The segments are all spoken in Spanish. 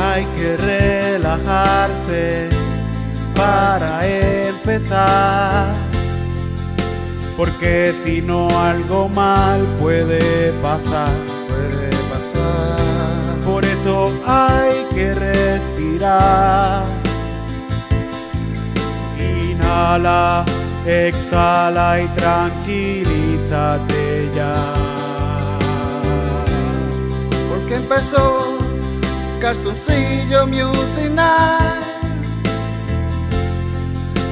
Hay que relajarse para empezar. Porque si no algo mal puede pasar. Puede pasar. Por eso hay que respirar. Inhala, exhala y tranquilízate ya. Porque empezó Calzoncillo Music Night.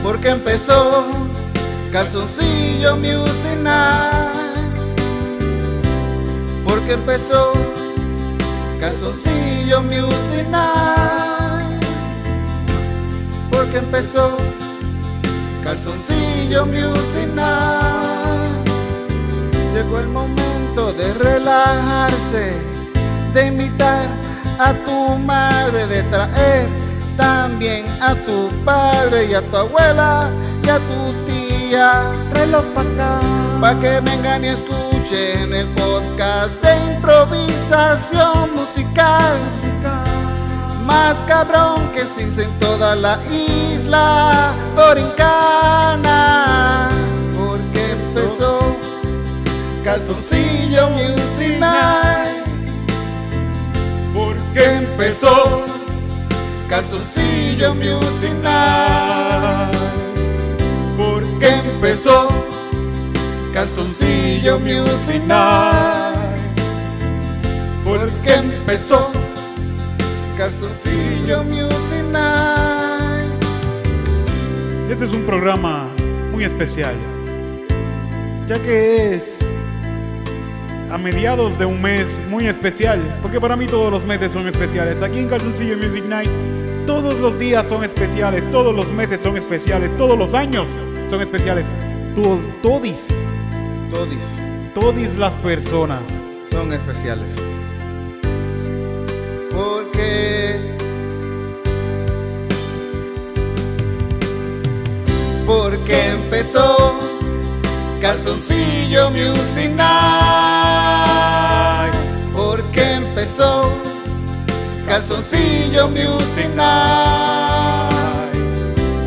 Porque empezó Calzoncillo Music Night. Porque empezó Calzoncillo Music Night. Porque empezó Calzoncillo Music Night. Llegó el momento de relajarse, de invitar a tu madre, de traer también a tu padre y a tu abuela y a tu tía. Tráelos pa' acá. Pa' que vengan y escuchen el podcast de improvisación musical. Más cabrón que se hizo en toda la isla Dorincana. Porque empezó Calzoncillo Music. Porque empezó Calzoncillo Music Night. Porque empezó Calzoncillo Music Night. Porque empezó Calzoncillo Music Night. Este es un programa muy especial, ya que es a mediados de un mes muy especial, porque para mí todos los meses son especiales. Aquí en Calzoncillo Music Night, todos los días son especiales, todos los meses son especiales, todos los años son especiales. Todos, todis, Todis todis las personas. son especiales. Porque empezó Calzoncillo Music Night. Porque empezó Calzoncillo Music Night.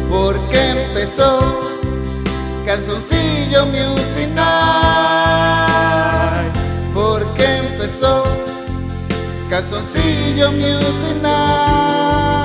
Porque empezó Calzoncillo Music Night. Porque empezó Calzoncillo Music Night.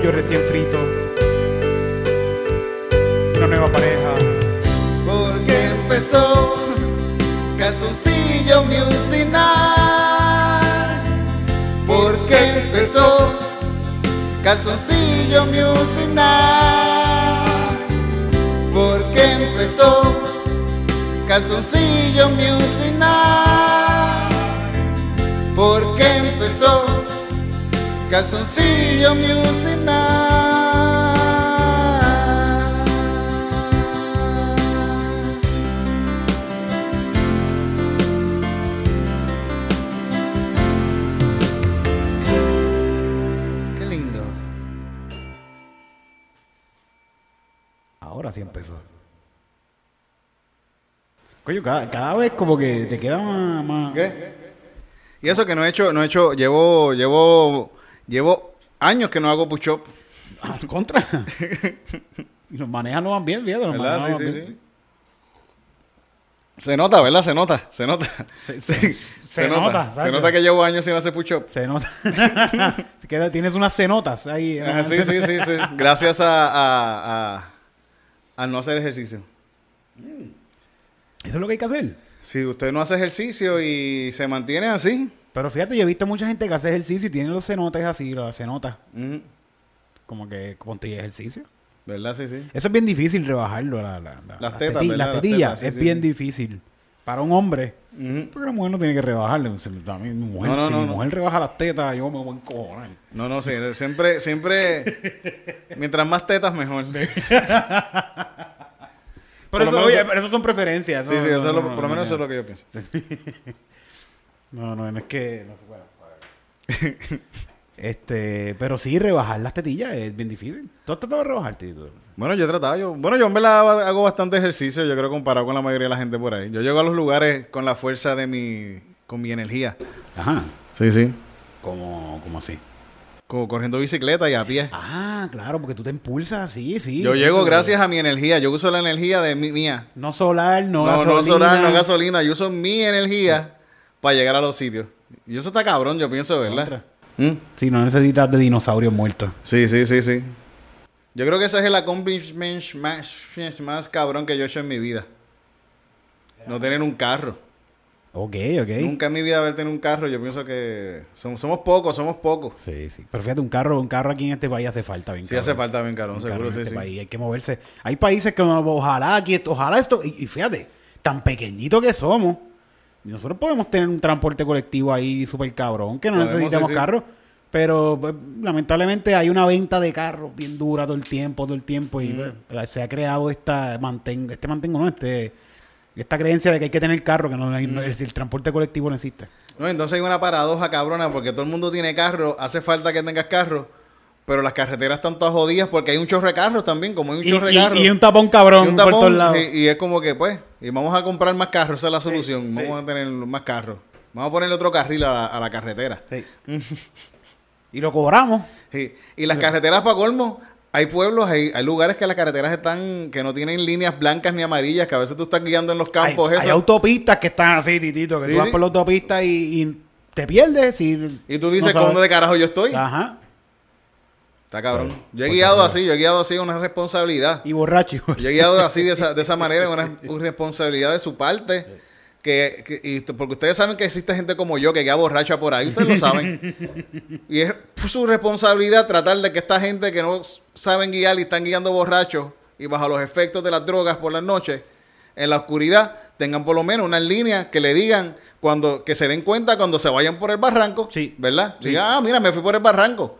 Pollo recién frito. Una nueva pareja. Porque empezó Calzoncillo Music. Porque empezó Calzoncillo Music. Porque empezó Calzoncillo Music. Porque empezó Calzoncillo Music Night. Qué lindo. Ahora sí empezó. Coño, cada, cada vez como que te queda más... más- ¿Qué? Y eso que no he hecho, no he hecho, llevo, llevo, llevo años que no hago push-up. Ah, contra. y los manejan no van bien, fíjate. Los ¿Verdad? Sí, van sí, bien. sí. Se nota, ¿verdad? Se nota, se nota. Se, se- se nota, Se nota que llevo años sin hacer push-up. Se nota. Queda- tienes unas cenotas ahí. Ajá, Sí, sí, sí, sí. Gracias a, a, a, a no hacer ejercicio. Eso es lo que hay que hacer. Si usted no hace ejercicio y se mantiene así, Pero fíjate, yo he visto mucha gente que hace ejercicio y tiene los cenotes así, las cenotas. ujú, Como que ponte ejercicio. ¿Verdad? Sí, sí. Eso es bien difícil rebajarlo. La, la- la- Las tetas, teti- las Las tetillas. tetas, sí, es sí, bien sí. difícil. Para un hombre. Porque la mujer no tiene que rebajarle. Se- a mí, mi mujer, No, no, si no, mi no. mujer rebaja las tetas, yo me voy a encojonar. No, no, sí. Siempre, siempre... mientras más tetas, mejor. sí, Pero, eso, menos- oye, pero eso son preferencias. sí, no, eso es lo- por lo no, menos eso es lo que yo pienso. No, no, no es que. No se puede. este, pero sí, rebajar las tetillas es bien difícil. ¿Tú has tratado de rebajarte? Tito? Bueno, yo he tratado. Yo, bueno, yo en verdad hago bastante ejercicio, yo creo, comparado con la mayoría de la gente por ahí. Yo llego a los lugares con la fuerza de mi... con mi energía. Ajá. Sí, sí. ¿Cómo, cómo así? Como corriendo bicicleta y a pie. Ah, claro, porque tú te impulsas, sí, sí. Yo llego gracias a mi energía. Yo uso la energía de mi, mía. No solar, no, No, no, solar, no gasolina. Yo uso mi energía para llegar a los sitios. Y eso está cabrón, yo pienso, ¿verdad? ¿Mm? Sí, no necesitas de dinosaurios muertos. Sí, sí, sí, sí. Yo creo que ese es el accomplishment más, más cabrón que yo he hecho en mi vida. No tener un carro. Ok, ok. Nunca en mi vida haber tenido un carro. Yo pienso que som- somos pocos, somos pocos. Sí, sí. Pero fíjate, un carro, un carro aquí en este país hace falta. Bien Sí hace falta bien caro, seguro, en sí, este sí. país. Hay que moverse. Hay países que ojalá aquí, esto- ojalá esto, y, y fíjate, tan pequeñito que somos, nosotros podemos tener un transporte colectivo ahí súper cabrón, que no Podemos, necesitamos carros, pero pues, lamentablemente hay una venta de carros bien dura todo el tiempo, todo el tiempo, y Mm. pues, se ha creado esta mantengo, este mantengo, no, este, esta creencia de que hay que tener carro, que no, Mm. no- el, el transporte colectivo no existe. No, entonces hay una paradoja cabrona porque todo el mundo tiene carro, hace falta que tengas carro, pero las carreteras están todas jodidas porque hay un chorro de carros también, como hay un Y, chorro de y- carros. y un tapón cabrón Y un por todos lados. Y, y es como que, pues, y vamos a comprar más carros, esa es la solución. sí. Vamos a tener más carros. Vamos a ponerle otro carril a la, a la carretera. Sí. y lo cobramos. Sí. Y las carreteras para colmo, hay pueblos, hay, hay lugares que las carreteras están, que no tienen líneas blancas ni amarillas, que a veces tú estás guiando en los campos, hay, eso. hay autopistas que están así, titito, que Sí, tú vas sí. por la autopista y, y te pierdes. Y, y tú dices, no. ¿cómo de carajo yo estoy? Ajá. Está cabrón. Yo he guiado pues, así, yo he guiado así, una responsabilidad. Y borracho. Yo he guiado así de esa, de esa manera, una, una responsabilidad de su parte. Que, que- y t- porque ustedes saben que existe gente como yo que guía borracha por ahí, ustedes lo saben. y es su responsabilidad tratar de que esta gente que no saben guiar y están guiando borrachos y bajo los efectos de las drogas por las noches, en la oscuridad, tengan por lo menos unas líneas que le digan cuando que se den cuenta cuando se vayan por el barranco, Sí. ¿verdad? Sí. Digan, ah, mira, me fui por el barranco.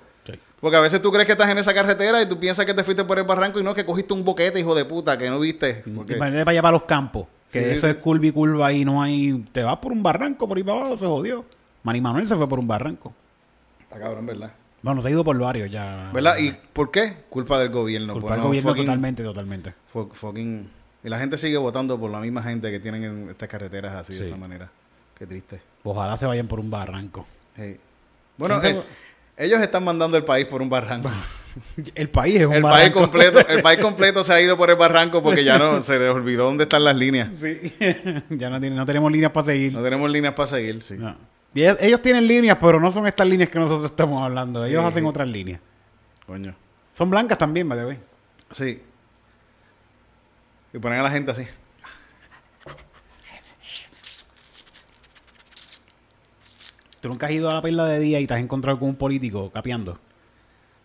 Porque a veces tú crees que estás en esa carretera y tú piensas que te fuiste por el barranco y no que cogiste un boquete, hijo de puta, que no viste. Porque- Y para allá para los campos. Que Sí, eso sí. es curva y curva y no hay. Te vas por un barranco por ahí para abajo, se jodió. Manny Manuel se fue por un barranco. Está cabrón, ¿verdad? Bueno, se ha ido por varios ya. ¿Verdad? ¿Y por qué? Culpa del gobierno. Culpa por del no gobierno fucking- totalmente, totalmente. fu- fucking- Y la gente sigue votando por la misma gente que tienen en estas carreteras así, Sí. de esta manera. Qué triste. Ojalá se vayan por un barranco. Hey. Bueno, ¿Quién se eh, ellos están mandando el país por un barranco. El país es un El país barranco. completo, el país completo se ha ido por el barranco porque ya no se les olvidó dónde están las líneas. Sí. ya no, tiene- no tenemos líneas para seguir. No tenemos líneas para seguir, sí. No. Y ellos, ellos tienen líneas, pero no son estas líneas que nosotros estamos hablando. Ellos Sí, hacen otras líneas. Coño. Son blancas también, by the way. Sí. Y ponen a la gente así. Tú nunca has ido a la perla de día y te has encontrado con un político capeando.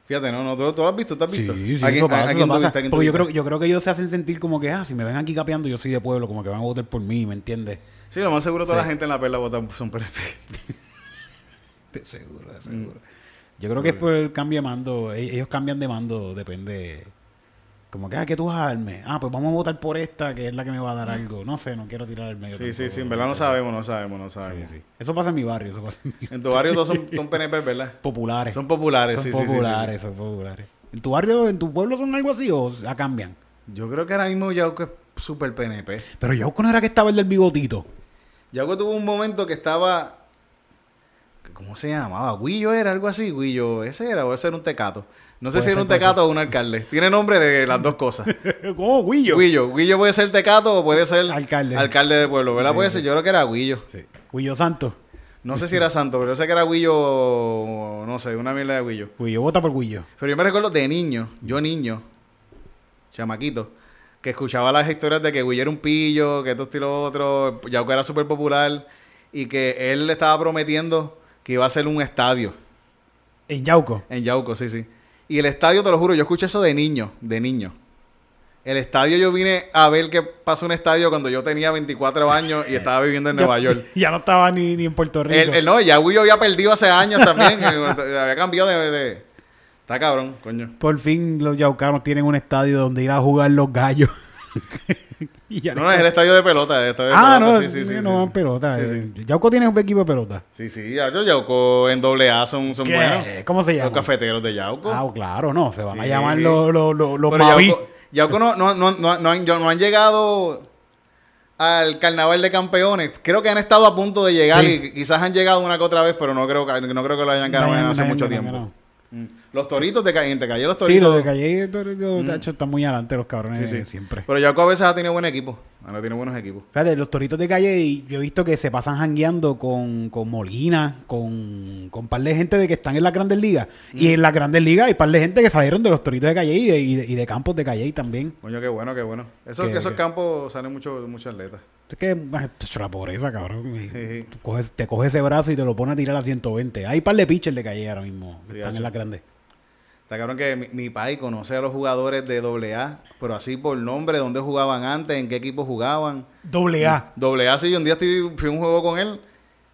Fíjate, no, no, ¿tú, tú lo has visto? ¿Tú has visto? Sí, sí, ¿A quién- eso pasa, eso pasa. Porque yo creo, yo creo que ellos se hacen sentir como que, ah, si me ven aquí capeando, yo soy de pueblo, como que van a votar por mí, ¿me entiendes? Sí, lo más seguro toda Sí. la gente en la perla vota son PNP. De seguro, de seguro. Yo creo que es por el cambio de mando. E- Ellos cambian de mando, depende. Como que, ah, ¿qué tú vas a darme? Ah, pues vamos a votar por esta, que es la que me va a dar algo. No sé, no quiero tirar el medio. Sí, sí, sí, en verdad no sabemos, no sabemos, no sabemos. sí. Eso pasa en mi barrio, eso pasa en mi En tu barrio todos son, son PNP, ¿verdad? Populares. Son populares, Son sí, sí, sí, sí, populares, son populares. ¿En tu barrio, en tu pueblo son algo así o ya cambian? Yo creo que ahora mismo Yauco es súper PNP. Pero yo no era que estaba el del bigotito. Yauco tuvo un momento que estaba... ¿Cómo se llamaba? Guillo era, algo así. Guillo, ese era, o ese era un tecato. No sé si era un tecato o un alcalde. Tiene nombre de las dos cosas. ¿Cómo, Guillo? Guillo. Guillo puede ser tecato o puede ser Alcalde. alcalde del pueblo, ¿verdad? Sí, puede ser, yo creo que era Guillo. Sí. Guillo Santo. No sé si era santo, pero yo sé que era Guillo, no sé, una mierda de Guillo. Guillo, vota por Guillo. Pero yo me recuerdo de niño, yo niño, chamaquito, que escuchaba las historias de que Guillo era un pillo, que esto y lo otro, Yauco era súper popular y que él le estaba prometiendo que iba a hacer un estadio En Yauco. en Yauco, sí, sí. Y el estadio, te lo juro, yo escuché eso de niño, de niño. El estadio, yo vine a ver qué pasó un estadio cuando yo tenía 24 años y estaba viviendo en Nueva York. Ya no estaba ni, ni en Puerto Rico. El, el- no, ya yo había perdido hace años también. había cambiado de, de- Está cabrón, coño. Por fin los yaucanos tienen un estadio donde ir a jugar los gallos. Y ya No, no, es el estadio de pelota. El estadio de Ah, pelota, no, sí, sí, sí, no van pelota. Eh. Yauco tiene un equipo de pelota. Sí, sí, Yauco en doble A son, son ¿Qué? buenos. ¿Cómo se Los llama? cafeteros de Yauco. Ah, claro, no. Se van a llamar los, los, los, los Mavi. Yauco, Yauco no, no, no, no, no han, yo- no han llegado al carnaval de campeones. Creo que han estado a punto de llegar Sí. y quizás han llegado una que otra vez, pero no creo que, no creo que lo hayan ganado No, no, hace no, mucho no, tiempo. Mm. Los toritos de Calle, te Calle los Sí, toritos. los de Calle, Toritos, de hecho, están muy adelante los cabrones Sí, sí. siempre. Pero Yauco a veces ha tenido buen equipo. Ahora tiene buenos equipos. Fíjate, los toritos de calle, yo he visto que se pasan jangueando con, con Molina, con, con par de gente de que están en las grandes ligas. Y en las grandes ligas hay par de gente que salieron de los toritos de calle y de, y de, y de campos de calle también. Coño, qué bueno, qué bueno. Esos, Que- esos que- campos salen muchos muchos atletas. Es que pues, la pobreza, cabrón. Sí, sí. coges- te coges ese brazo y te lo pones a tirar a 120. Hay par de pitchers de calle ahora mismo. Sí, están en las grandes. Está cabrón que mi, mi país conoce a los jugadores de AA, pero así por nombre, dónde jugaban antes, en qué equipo jugaban. Doble A. Doble A, sí, yo un día fui a un juego con él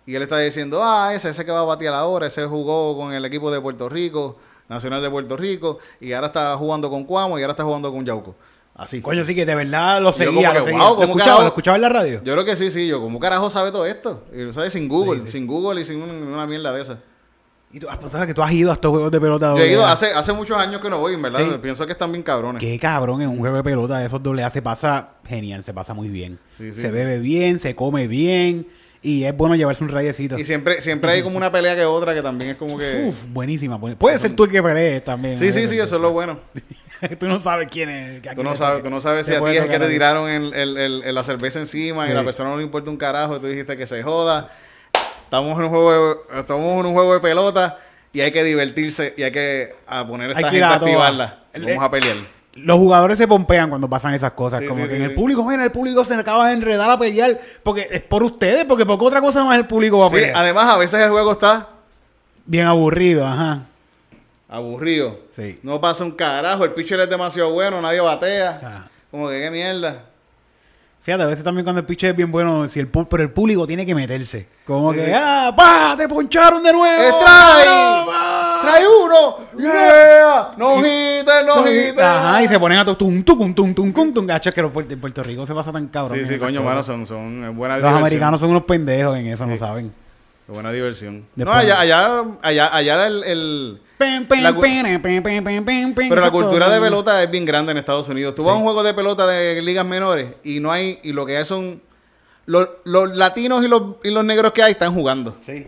y él estaba diciendo, ah, ese, ese que va a batear ahora, ese jugó con el equipo de Puerto Rico, Nacional de Puerto Rico, y ahora está jugando con Cuamo y ahora está jugando con Yauco. Así. Coño, sí que de verdad lo seguía. Lo, que, wow, ¿Lo ¿cómo escuchaba? ¿Lo escuchaba en la radio? Yo creo que sí, sí, yo, ¿cómo carajo sabe todo esto? Y lo sabe sin Google, Sí, sí. sin Google y sin un- una mierda de esa. Y tú, ah, pues, ¿sabes que tú has ido a estos juegos de pelota Yo he ido hace, hace muchos años que no voy, en verdad. Sí. Pienso que están bien cabrones. Qué cabrón, en un juego de pelota de esos doble A se pasa genial, se pasa muy bien. Sí, sí. Se bebe bien, se come bien y es bueno llevarse un rayecito. Y siempre, siempre hay como una pelea que otra que también es como que... Uf, buenísima. Puede ser tú el que pelees también. sí, sí, sí, eso es lo bueno. tú no sabes quién es. Tú no sabes, tú no sabes si a ti es que te tiraron el, el- el- el- la cerveza encima y la persona no le importa un carajo y tú dijiste que se joda. Estamos en un juego de, estamos en un juego de pelota y hay que divertirse y hay que a poner a esta gente a activarla. El- Vamos a pelear. Los jugadores se pompean cuando pasan esas cosas. Sí, como sí, que sí, en el público, mira, el público se acaba de enredar a pelear. Porque es por ustedes, porque por qué otra cosa más el público va a Sí, pelear. además, a veces el juego está Bien aburrido, ajá. aburrido. Sí. No pasa un carajo, el pitcher es demasiado bueno, nadie batea. Ah. Como que qué mierda. Fíjate, a veces también cuando el pitcher es bien bueno, si el pero el público tiene que meterse. Como Sí, que. ¡ah! ¡Pa! ¡Te poncharon de nuevo! ¡Ah, pa! ¡Trae uno! ¡Yeah! ¡No hitter, no! Ajá, y se ponen a tu tum, tum, tum, tum, tum, tum. Gacho, que en Puerto Rico se pasa tan cabrón. Sí, sí, coño, mano, son, son es buena Los americanos son unos pendejos en eso, no saben. Buena diversión. Después- no, allá, allá, allá, allá el, La cu- Pero la cultura de pelota es bien grande en Estados Unidos. Tú vas a un juego de pelota de ligas menores y no hay, y lo que hay son los, los latinos y los, y los negros que hay están jugando. Sí.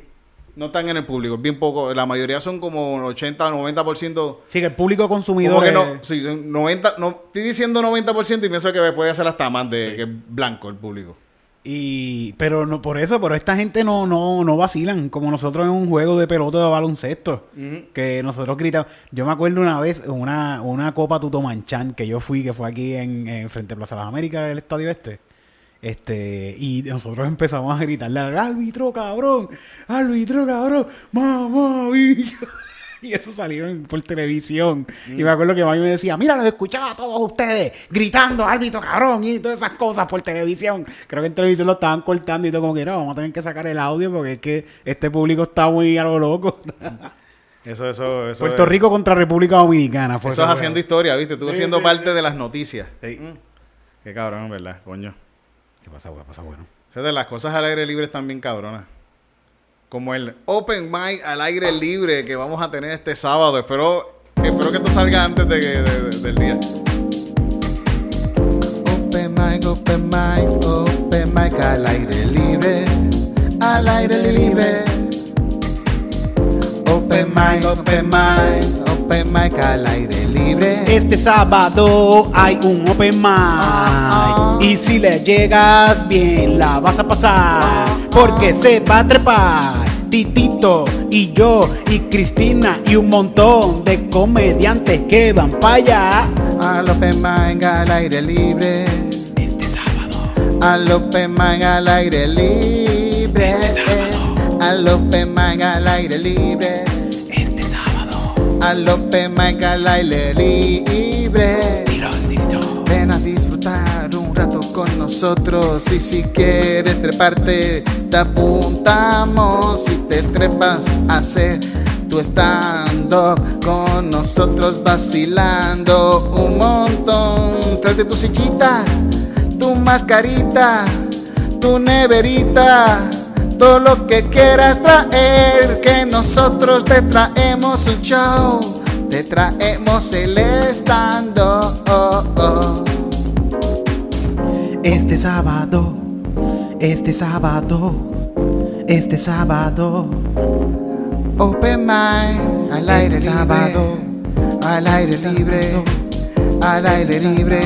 No están en el público, es bien poco. La mayoría son como 80 o 90%. Sí, que el público consumidor Como que es- no, sí, son 90, no, estoy diciendo 90% y pienso que puede ser hasta más de que es blanco el público. Y, pero no por eso, pero esta gente no, no, no vacilan, como nosotros en un juego de pelota de baloncesto. Que nosotros gritamos. Yo me acuerdo una vez una, una Copa Tutomanchan que yo fui, que fue aquí en, en frente a Plaza de las Américas, el estadio este. Este, y nosotros empezamos a gritarle, árbitro cabrón, árbitro cabrón, mamá, bicho". Y eso salió en- por televisión. Y me acuerdo que mami me decía, mira, los escuchaba a todos ustedes gritando, árbitro cabrón, y todas esas cosas por televisión. Creo que en televisión lo estaban cortando y todo como que no, vamos a tener que sacar el audio porque es que este público está muy a lo loco. Eso, eso, eso. Puerto es- Rico contra República Dominicana. Fue Eso es haciendo historia, ¿viste? Tú Sí, siendo sí, parte de las noticias. Mm. Qué cabrón, ¿verdad? Coño. ¿Qué pasa, güey? ¿Qué pasa, bueno? Fíjate, las cosas al aire libre están bien cabronas. Como el Open Mic al aire libre que vamos a tener este sábado. Espero, espero que esto salga antes de, que- de- de- del día. Open mic, open mic, open mic al aire libre, al aire libre. Open mic, open mic, open mic al aire libre. Este sábado hay un open mic y si le llegas bien la vas a pasar porque se va a trepar Titito y yo y Cristina y un montón de comediantes que van para allá Al open mic al aire libre, este sábado. al open mic al aire libre. Al open mic al aire libre, Este sábado. al open mic al aire libre. Ven a un rato con nosotros y si quieres treparte, te apuntamos y te trepas a hacer tu stand-up con nosotros vacilando un montón. Tráete tu sillita, tu mascarita, tu neverita, todo lo que quieras traer, que nosotros te traemos un show, te traemos el stand-up. Este sábado, este sábado, este sábado, Open mic, al aire Este libre, sábado, al aire libre, al aire libre.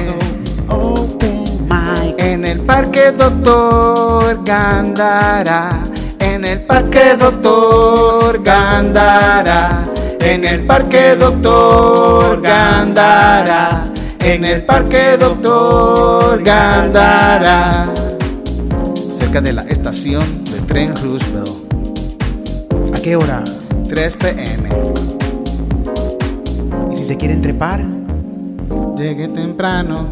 Open mic. En el parque Doctor Gandara, en el parque Doctor Gandara, en el parque Doctor Gandara, en el parque Doctor Gandara, cerca de la estación de tren Roosevelt, ¿A qué hora? 3 pm. Y si se quieren trepar, Llegue temprano,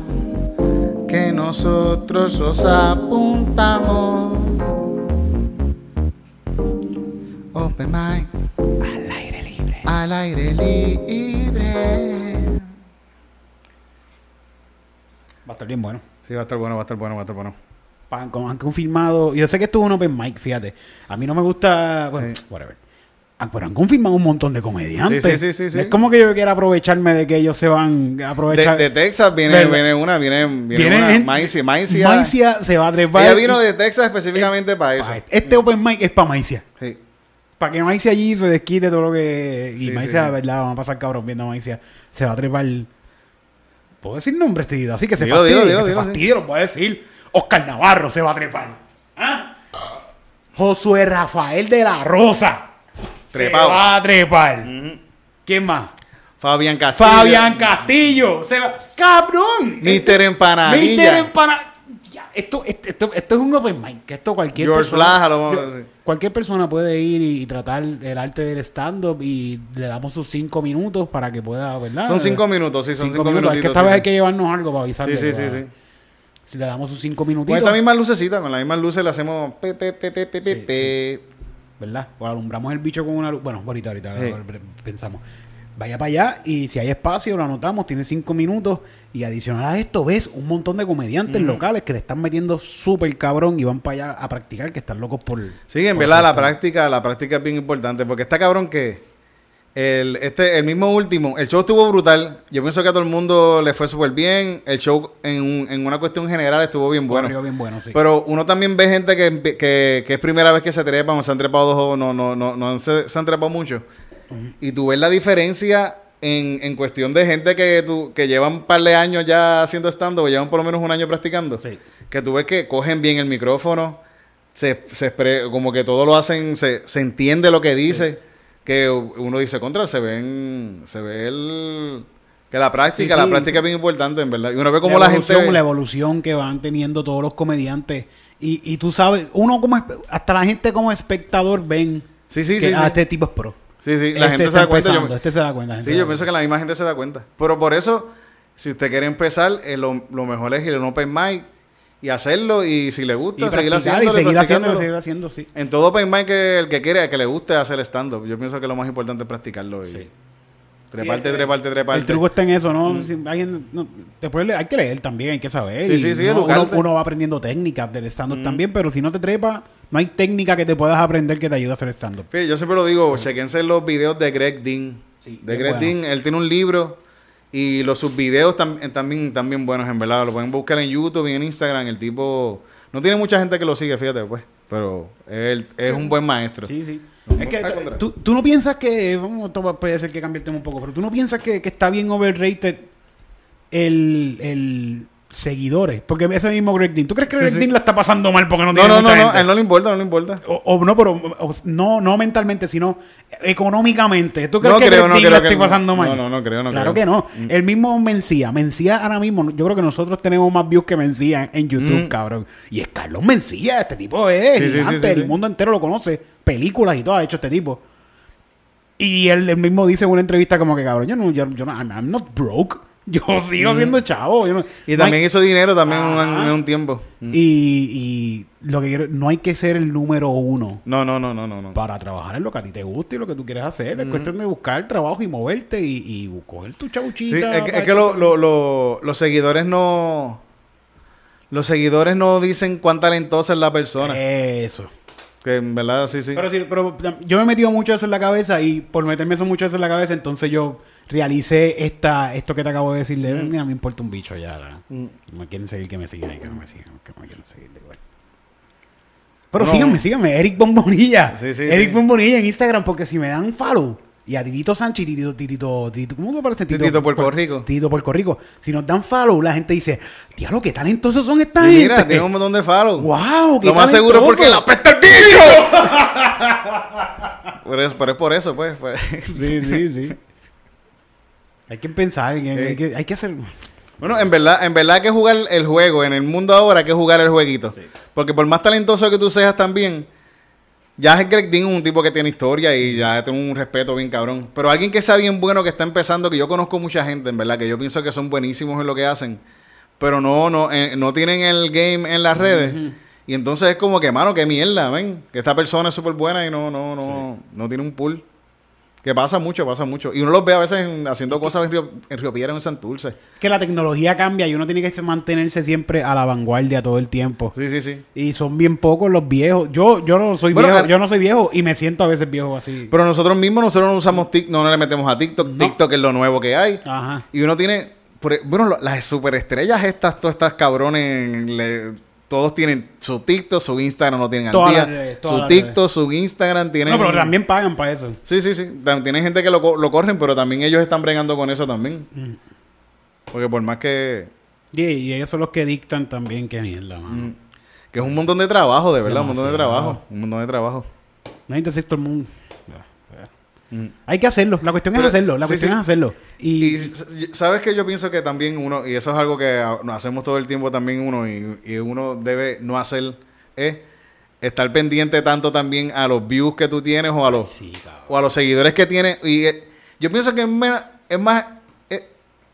que nosotros os apuntamos. Open mic, al aire libre. al aire libre. Estar bien bueno. Sí, va a estar bueno, va a estar bueno, va a estar bueno. Pa- con- han confirmado. Yo sé que esto es un open mic, fíjate. A mí no me gusta. Bueno, Sí. whatever. Ah, Pero han confirmado un montón de comediantes. Sí, sí, sí. Es como que yo quiera aprovecharme de que ellos se van a De, aprovechar. de Texas viene, viene una, viene, viene, Viene una. Maicia, Maicia. Maicia se va a trepar. Ella vino de Texas específicamente para eso. pa- Este open mic es para Maicia. Sí. Para que Maicia allí se desquite todo lo que. Y Maicia, sí. ¿verdad? Vamos a pasar cabrón viendo a Maicia. Se va a trepar. ¿Puedo decir nombres, tío? Así que se Dilo, fastidie. dilo, dilo, que se dilo, sí. fastidie, lo puedo decir. Oscar Navarro se va a trepar. ¿Ah? Josué Rafael de la Rosa. Trepado. Se va a trepar. ¿Quién más? Fabián Castillo. Fabián Castillo. Se va. ¡Cabrón! Mister Empanadilla. Mister Empana- Ya, Esto, esto, esto, esto es un open mic. Que esto cualquier George persona. Lo vamos a cualquier persona puede ir y, tratar el arte del stand-up y le damos sus cinco minutos para que pueda, ¿verdad? Son cinco minutos, sí, son cinco, Es que esta vez sí, hay que llevarnos algo para avisarle. sí, sí, sí. Si le damos sus cinco Con minutitos, esta misma lucecita, con las mismas luces le hacemos pe, pe, pe, pe, pe, pe, Sí, pe. ¿verdad? O alumbramos el bicho con una luz. Bueno, ahorita, ahorita ahora pensamos. Vaya para allá y si hay espacio lo anotamos, tiene cinco minutos y adicional a esto ves un montón de comediantes locales que le están metiendo súper cabrón y van para allá a practicar que están locos por... Sí, en verdad la práctica, la práctica es bien importante, porque está cabrón que el, este, el mismo último, el show estuvo brutal. Yo pienso que a todo el mundo le fue súper bien. El show en, un- en una cuestión general estuvo bien bueno. Corrió bien bueno, sí. Pero uno también ve gente que, que, que es primera vez que se trepan o se han trepado dos no, no, no, no se, se han trepado mucho. Y tú ves la diferencia en, en cuestión de gente que, tú, que llevan un par de años ya haciendo stand o llevan por lo menos un año practicando. Sí. Que tú ves que cogen bien el micrófono, se, se como que todo lo hacen, se, se entiende lo que dice. Que uno dice contra, se ven, se ve el... Que la práctica, Sí, la práctica es bien importante, en verdad. Y uno ve como la, evolución, gente... La evolución que van teniendo todos los comediantes. Y, y tú sabes, uno como... Hasta la gente como espectador ven Sí, que ah, este tipo es pro. Sí, sí, la Este gente se da cuenta. Yo- este se da cuenta. la gente sí, yo pienso que la misma gente se da cuenta. Pero por eso, si usted quiere empezar, eh, lo, lo mejor es ir a un open mic y hacerlo. Y si le Y gusta, seguir practicar y seguir practicándolo. seguir haciendo, sí. En todo open mic que el que quiere, que le guste hacer stand-up. Yo pienso que lo más importante es practicarlo. Y Sí. Treparte, Sí, treparte, treparte. El truco está en eso, ¿no? Si alguien- no, te puede leer- hay que leer también, hay que saber. Sí, y sí, sí, uno, educarte. uno- uno va aprendiendo técnicas del stand-up también, pero si no te trepa, no hay técnica que te puedas aprender que te ayude a hacer stand-up. Yo siempre lo digo, chequense los videos de Greg Dean. Sí, de Greg bueno. Dean, él tiene un libro y los sus videos tam- eh, también, también buenos, en verdad. Lo pueden buscar en YouTube y en Instagram. El tipo, no tiene mucha gente que lo sigue, fíjate, pues. Pero él es un buen maestro. Sí, sí. Es que tú, tú no piensas que, vamos, esto puede ser que cambie el tema un poco, pero tú no piensas que, que está bien overrated el, el seguidores. Porque ese mismo Greg Dean, ¿tú crees que Sí, Greg sí. Dean la está pasando mal porque no No, tiene no, mucha no, no, gente? a él no le importa, no le importa. O, o no, pero o- no, no mentalmente, sino económicamente. ¿Tú crees No que creo, Greg no Dean la esté pasando mal? no, no, no creo, no Claro creo. que no. El mismo Mencía. Mencía ahora mismo, yo creo que nosotros tenemos más views que Mencía en YouTube, Mm. cabrón. Y es Carlos Mencía. Este tipo es Sí, gigante. el mundo entero lo conoce. Películas y todo ha hecho este tipo. Y él, él mismo dice en una entrevista como que, cabrón, yo no, yo, yo no, I'm, I'm not broke. Yo sigo siendo chavo. yo no- Y no también hay- hizo dinero también en un- tiempo. Mm. y, y lo que quiero, no hay que ser el número uno No, no, no, no, no. para trabajar en lo que a ti te gusta y lo que tú quieres hacer. Es cuestión de buscar trabajo y moverte y, y coger tu Sí, chauchita. es que, es que lo- lo- lo- los seguidores no... Los seguidores no dicen cuán talentosa es la persona. Eso. Que en verdad, sí, sí. Pero sí, pero yo me he metido mucho eso en la cabeza y por meterme eso mucho eso en la cabeza, entonces yo realicé esta, esto que te acabo de decir. de, Mira, me importa un bicho ya. Mm. Me quieren seguir, que me sigan y que no me sigan, que me quieren seguir. da igual. Pero No. síganme, síganme. Eric Bombonilla. Sí, sí, Eric sí. Bombonilla en Instagram, porque si me dan follow y a Titito Sánchez Titito, Titito, Titito, ¿cómo me parece? Titito Puerto Rico. Titito Puerto Rico. Si nos dan follow, la gente dice, diablo, qué talentosos son esta Y gente. mira, tiene un montón de follow. Wow, qué Lo más seguro es porque la pesta el bicho. pero, es, pero es por eso, pues. pues. Sí, sí, sí. Hay que pensar, en- Eh. hay, que, hay que hacer... Bueno, en verdad, en verdad hay que jugar el juego. En el mundo ahora hay que jugar el jueguito. Porque por más talentoso que tú seas también, ya es Greg Dean un tipo que tiene historia y ya tiene un respeto bien cabrón. Pero alguien que sea bien bueno, que está empezando, que yo conozco mucha gente, en verdad, que yo pienso que son buenísimos en lo que hacen, pero no, no, eh, no tienen el game en las redes. Y entonces es como que, mano, qué mierda, ven. Que esta persona es súper buena y no, no, no, no tiene un pool. Que pasa mucho, pasa mucho. Y uno los ve a veces en- haciendo cosas en Río, en Río Piedra en Santurce. Que la tecnología cambia y uno tiene que mantenerse siempre a la vanguardia todo el tiempo. Sí, sí, sí. Y son bien pocos los viejos. Yo, yo no soy Bueno, viejo, yo no soy viejo y me siento a veces viejo así. Pero nosotros mismos, nosotros no usamos TikTok, no le metemos a TikTok. No. TikTok es lo nuevo que hay. Ajá. Y uno tiene, e, bueno, las superestrellas estas, todas estas cabrones, le- todos tienen su TikTok, su Instagram no tienen al Todas día. redes, todas su TikTok, su Instagram tienen... No, pero también pagan para eso. Sí, sí, sí. Tienen gente que lo, lo corren, pero también ellos están bregando con eso también. Mm. Porque por más que... Y, y ellos son los que dictan también qué mierda, mano. Que es un montón de trabajo, de verdad, un montón de trabajo. Un montón de trabajo. No hay que todo el mundo. Mm. Hay que hacerlo. La cuestión Pero- es hacerlo. La sí, cuestión sí. es hacerlo. Y, sabes que yo pienso que también uno, y eso es algo que hacemos todo el tiempo también uno, y, y uno debe no hacer, es estar pendiente tanto también a los views que tú tienes o a los, Sí, o a los seguidores que tienes. Y eh, yo pienso que es más, es más, eh,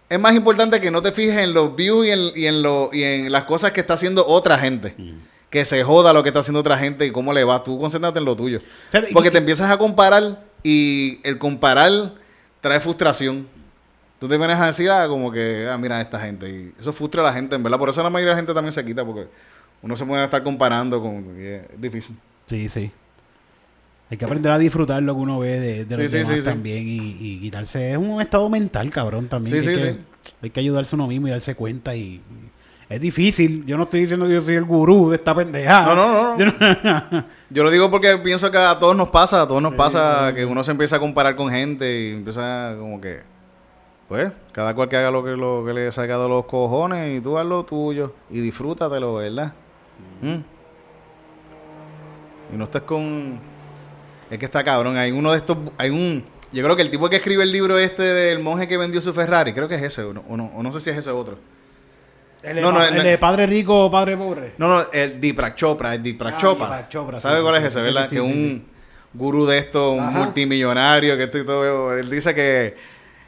es más importante que no te fijes en los views y en, y en, lo, y en las cosas que está haciendo otra gente. Que se joda lo que está haciendo otra gente y cómo le va. Tú concéntrate en lo tuyo. Y- Porque te empiezas a comparar y el comparar trae frustración. Tú te vienes a decir, ah, como que, ah, mira esta gente. Y eso frustra a la gente, en verdad. Por eso la mayoría de la gente también se quita, porque uno se puede estar comparando con... es difícil. Sí, sí. Hay que aprender a disfrutar lo que uno ve de, de Sí, los sí, demás sí, sí. también y, y quitarse. Es un estado mental, cabrón, también. Sí, que hay, sí, que, sí. hay que ayudarse uno mismo y darse cuenta. Y, y es difícil. Yo no estoy diciendo que yo soy el gurú de esta pendeja. No, no, no, no. Yo lo digo porque pienso que a todos nos pasa, a todos nos pasa que uno se empieza a comparar con gente y empieza como que, pues, cada cual que haga lo que, lo que le salga de los cojones y tú haz lo tuyo y disfrútatelo, ¿verdad? Mm. Y no estés con... Es que está cabrón, hay uno de estos, hay un... Yo creo que el tipo que escribe el libro este del monje que vendió su Ferrari, creo que es ese, o no, o no, o no sé si es ese otro. El, No, no, el- el de padre rico, padre pobre. No, no, el Deepak Chopra, el Deepak Ah, Chopra. Chopra, ¿Sabe sí, cuál sí, es ese, verdad? sí, que un gurú de esto, un Ajá. multimillonario, que esto y todo. Él dice que,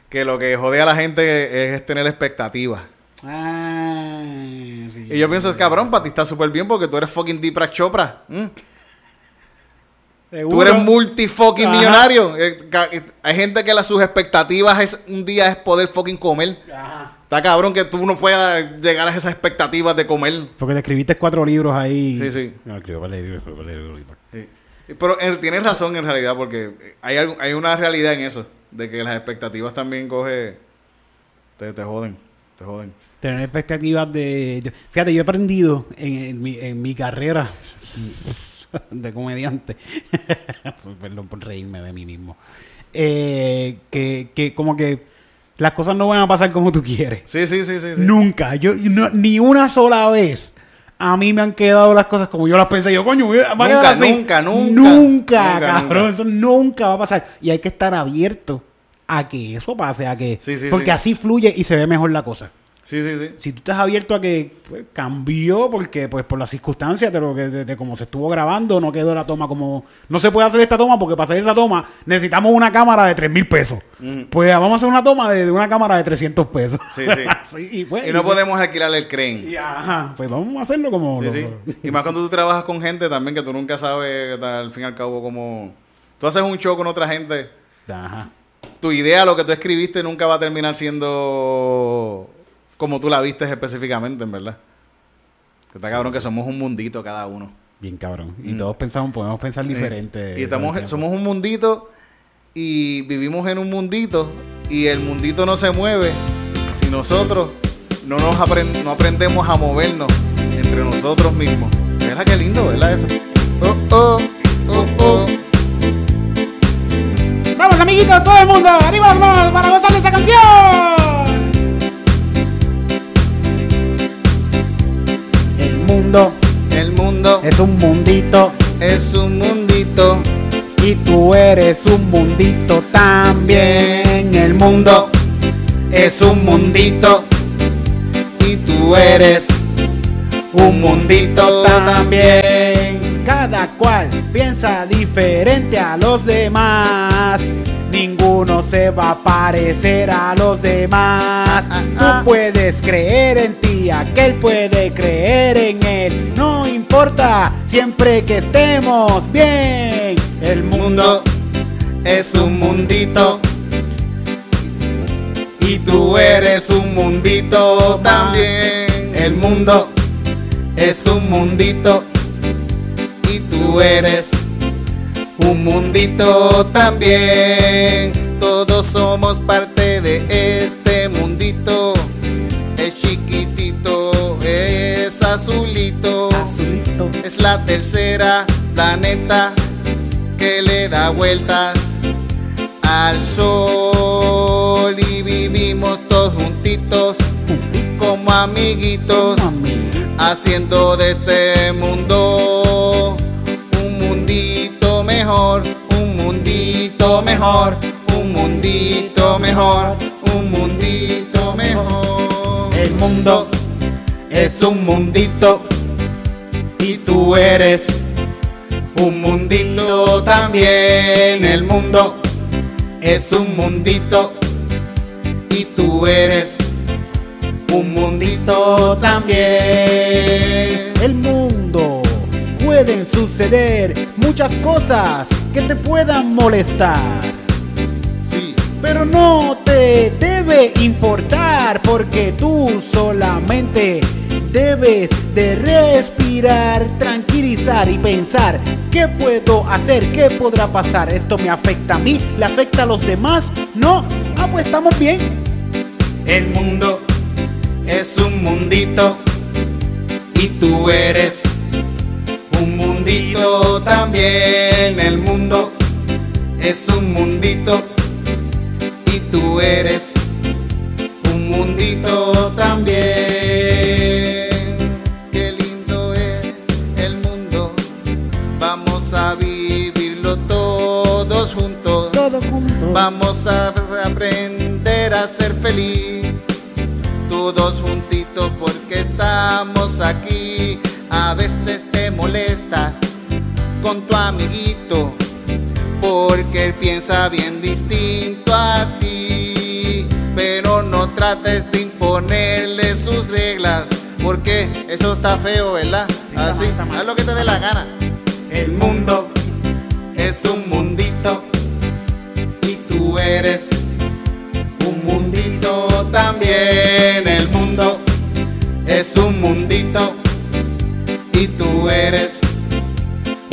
que lo que jode a la gente es, tener expectativas. Ah, sí. Y yo pienso, cabrón, para ti está súper bien porque tú eres fucking Deepak Chopra. Tú eres multi fucking Ajá. millonario. Eh, eh, Hay gente que las sus expectativas es un día es poder fucking comer. Ajá. Está cabrón que tú no puedas llegar a esas expectativas de comer. Porque te escribiste cuatro libros ahí. Sí, sí. No, escribió par de libros, escribió par de libros. Sí. Pero eh, tienes razón en realidad, porque hay, algo- hay una realidad en eso, de que las expectativas también coge, te, te joden, te joden. Tener expectativas de... Fíjate, yo he aprendido en, en mi, en mi carrera de comediante, perdón por reírme de mí mismo, eh, que, que como que las cosas no van a pasar como tú quieres. Sí, sí, sí, sí. sí. Nunca, yo no- ni una sola vez a mí me han quedado las cosas como yo las pensé. Yo, coño, va a Nunca, quedar así. nunca, nunca. Nunca, Nunca, cabrón. nunca. Eso nunca va a pasar. Y hay que estar abierto a que eso pase, a que... Sí, sí, porque sí. así fluye y se ve mejor la cosa. Sí, sí, sí. Si tú estás abierto a que pues, cambió porque pues por las circunstancias de lo que de, de cómo se estuvo grabando no quedó la toma como no se puede hacer esta toma porque para hacer esa toma necesitamos una cámara de 3 mil pesos. Pues vamos a hacer una toma de, de una cámara de 300 pesos. Sí, sí. y, pues, Y no y- podemos alquilar el crane. y, ajá, pues vamos a hacerlo como Sí, lo- sí. Y más cuando tú trabajas con gente también que tú nunca sabes, al fin y al cabo, cómo... Tú haces un show con otra gente, Ajá. tu idea, lo que tú escribiste, nunca va a terminar siendo como tú la viste específicamente, en verdad. Que está cabrón que somos un mundito cada uno. Bien cabrón. Y todos pensamos, podemos pensar diferente. Mm. Y estamos, somos un mundito y vivimos en un mundito y el mundito no se mueve si nosotros no nos apren- no aprendemos a movernos entre nosotros mismos. ¿Verdad qué lindo, verdad eso? Oh, oh, oh, oh. Vamos, amiguitos, todo el mundo, arriba las manos para gozar de esta canción. Mundo El mundo es un mundito es un mundito. y tú eres un mundito también. El mundo es un mundito y tú eres un mundito también. Cada cual piensa diferente a los demás. Ninguno se va a parecer a los demás. Ah, ah. Tú puedes creer en ti, aquel puede creer en él. No importa, siempre que estemos bien. El mundo mundo es un mundito y tú eres un mundito también. El mundo es un mundito y tú eres un mundito también. Todos somos parte de este mundito. Es chiquitito, es azulito. azulito. Es la tercera planeta que le da vueltas al sol y vivimos todos juntitos como amiguitos haciendo de este mundo mejor, un mundito mejor, un mundito mejor, un mundito mejor. El mundo es un mundito y tú eres un mundito también. El mundo es un mundito y tú eres un mundito también. el mundo pueden suceder muchas cosas que te puedan molestar. Sí, Pero no te debe importar porque tú solamente debes de respirar, tranquilizar y pensar qué puedo hacer, qué podrá pasar. Esto me afecta a mí, le afecta a los demás. No, ah pues estamos bien. el mundo es un mundito y tú eres un mundito también. El mundo es un mundito y tú eres un mundito también. Qué lindo es el mundo, vamos a vivirlo todos juntos. Todos juntos. Vamos a aprender a ser feliz, todos juntitos porque estamos aquí. A veces te molestas con tu amiguito, porque él piensa bien distinto a ti. Pero no trates de imponerle sus reglas, porque eso está feo, ¿verdad? Así, haz lo que te dé la gana. El mundo es un mundito y tú eres un mundito también. El mundo es un mundito y tú eres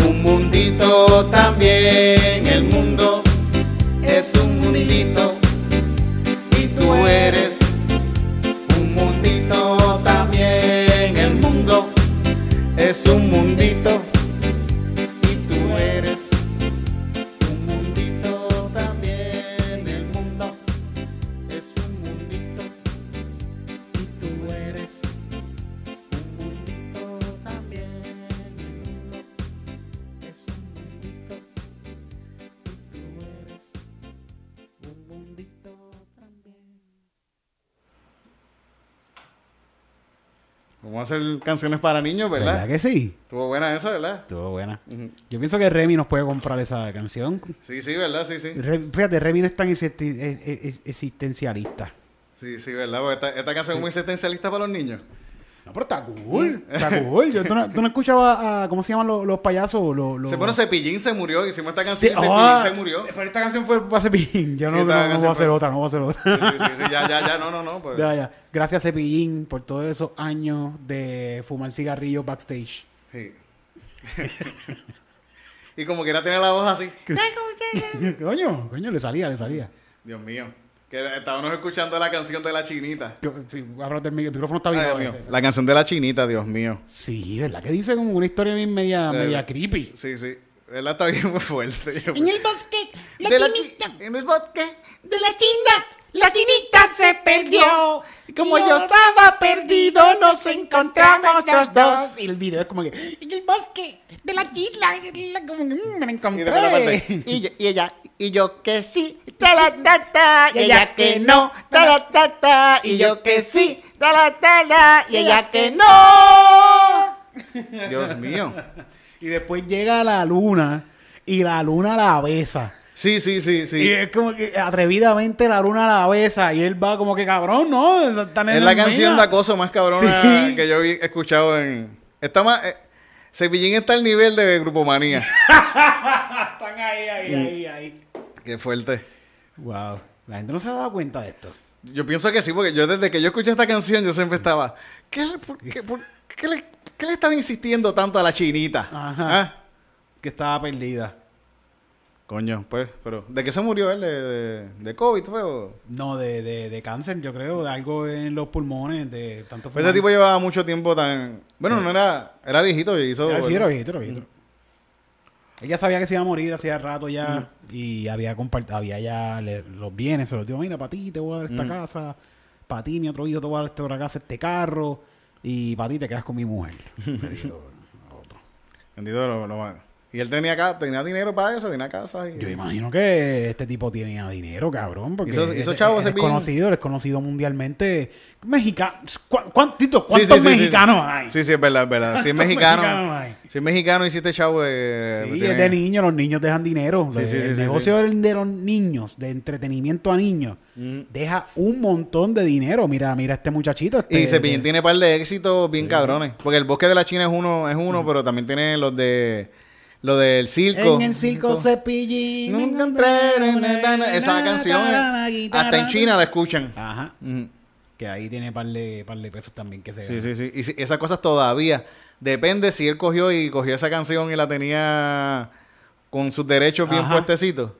un mundito también. El mundo es un mundito y tú eres un mundito también. El mundo es un mundito Vamos a hacer canciones para niños, ¿verdad? ¿Verdad que sí? Estuvo buena esa, ¿verdad? Estuvo buena. Yo pienso que Remy nos puede comprar esa canción. Sí, sí, ¿verdad? Sí, sí. Re- fíjate, Remy no es tan es- es- existencialista. Sí, sí, ¿verdad? Porque esta, esta canción es muy existencialista para los niños. No, pero está cool. Está cool. Yo, ¿tú, no, tú no escuchabas a, ¿cómo se llaman los, los payasos? Los, los... Se pone Cepillín, se murió. Hicimos esta Sí, canción y Cepillín ah, se murió. Pero esta canción fue para Cepillín. Yo Sí, no, no, voy a hacer fue- otra, no voy a hacer otra. Sí, sí, sí, ya, ya, ya, no, no, no. pues. Ya, ya. Gracias Cepillín por todos esos años de fumar cigarrillos backstage. Sí. y como quiera tener la voz así. coño, coño, le salía, le salía. Dios mío. Que estábamos escuchando la canción de la chinita. Yo- sí, ábrate el, mic- el micrófono está Ay, bien. Dios mío. La canción de la chinita, Dios mío. Sí, ¿verdad? Que dice como una historia bien media, media creepy. Sí, sí. Él está bien muy fuerte. En el bosque, la De la chi- chinita En el bosque. de la china, la chinita se perdió. Como yo estaba perdido, nos encontramos los dos. Y el video es como que... En el bosque de la china, la- como que, mm, me la encontré. Y, yo- y ella, y yo que sí, ta la ta ta, y ella que no, ta la ta ta, y yo que sí, ta la ta la, y ella que no. Dios mío. Y después llega la luna y la luna la besa. Sí, sí, sí, Y sí. es como que atrevidamente la luna la besa y él va como que cabrón, ¿no? Es la canción de acoso más cabrona Sí. que yo he escuchado en... Está más... Eh, Cepillín está al nivel de Grupo Manía. Están ahí, ahí, ahí, ahí. Qué fuerte. Wow. La gente no se ha dado cuenta de esto. Yo pienso que sí, porque yo desde que yo escuché esta canción, yo siempre estaba... ¿Qué, le- por qué, por- qué le, qué le estaba insistiendo tanto a la chinita? Ajá. ¿Ah? Que estaba perdida. Coño, pues, pero... ¿De qué se murió él? ¿De, de, de COVID fue? o? No, de, de, de cáncer, yo creo, de algo en los pulmones, de tanto Pues ese tipo llevaba mucho tiempo tan... Bueno, no era... Era viejito y hizo... Era, sí, era viejito, era viejito. Ella sabía que se iba a morir hacía rato ya y había compartido, había ya le- los bienes, se los dio, mira, para ti te voy a dar esta Mm. casa, para ti mi otro hijo te voy a dar esta otra casa, este carro y para ti te quedas con mi mujer. Bendito lo, lo- Y él tenía, ca- tenía dinero para eso, tenía casa. Y... Yo imagino que este tipo tenía dinero, cabrón, porque Hizo- hizo chavo es, conocido, es conocido mundialmente. Mexicano, ¿cuántos, Sí, sí, cuántos sí, sí. mexicanos hay? Sí, sí, es verdad, es verdad. Si es ¿Cuántos mexicano, mexicanos hay? si es mexicano si este chavo eh, Sí, tiene- es de niños, los niños dejan dinero. El negocio de los niños, de entretenimiento a niños, Mm. deja un montón de dinero. Mira, mira este muchachito. Este, Y Cepillín de- tiene par de éxitos bien cabrones. Porque el bosque de la China es uno, es uno, pero también tiene los de lo del circo. En el circo Cepillín. Encontré. Esa canción hasta en China la escuchan. Ajá. Que ahí tiene par de, par de pesos también que se Sí, sí, sí. Y si- esas cosas todavía. Depende si él cogió y cogió esa canción y la tenía con sus derechos bien Ajá. puestecitos.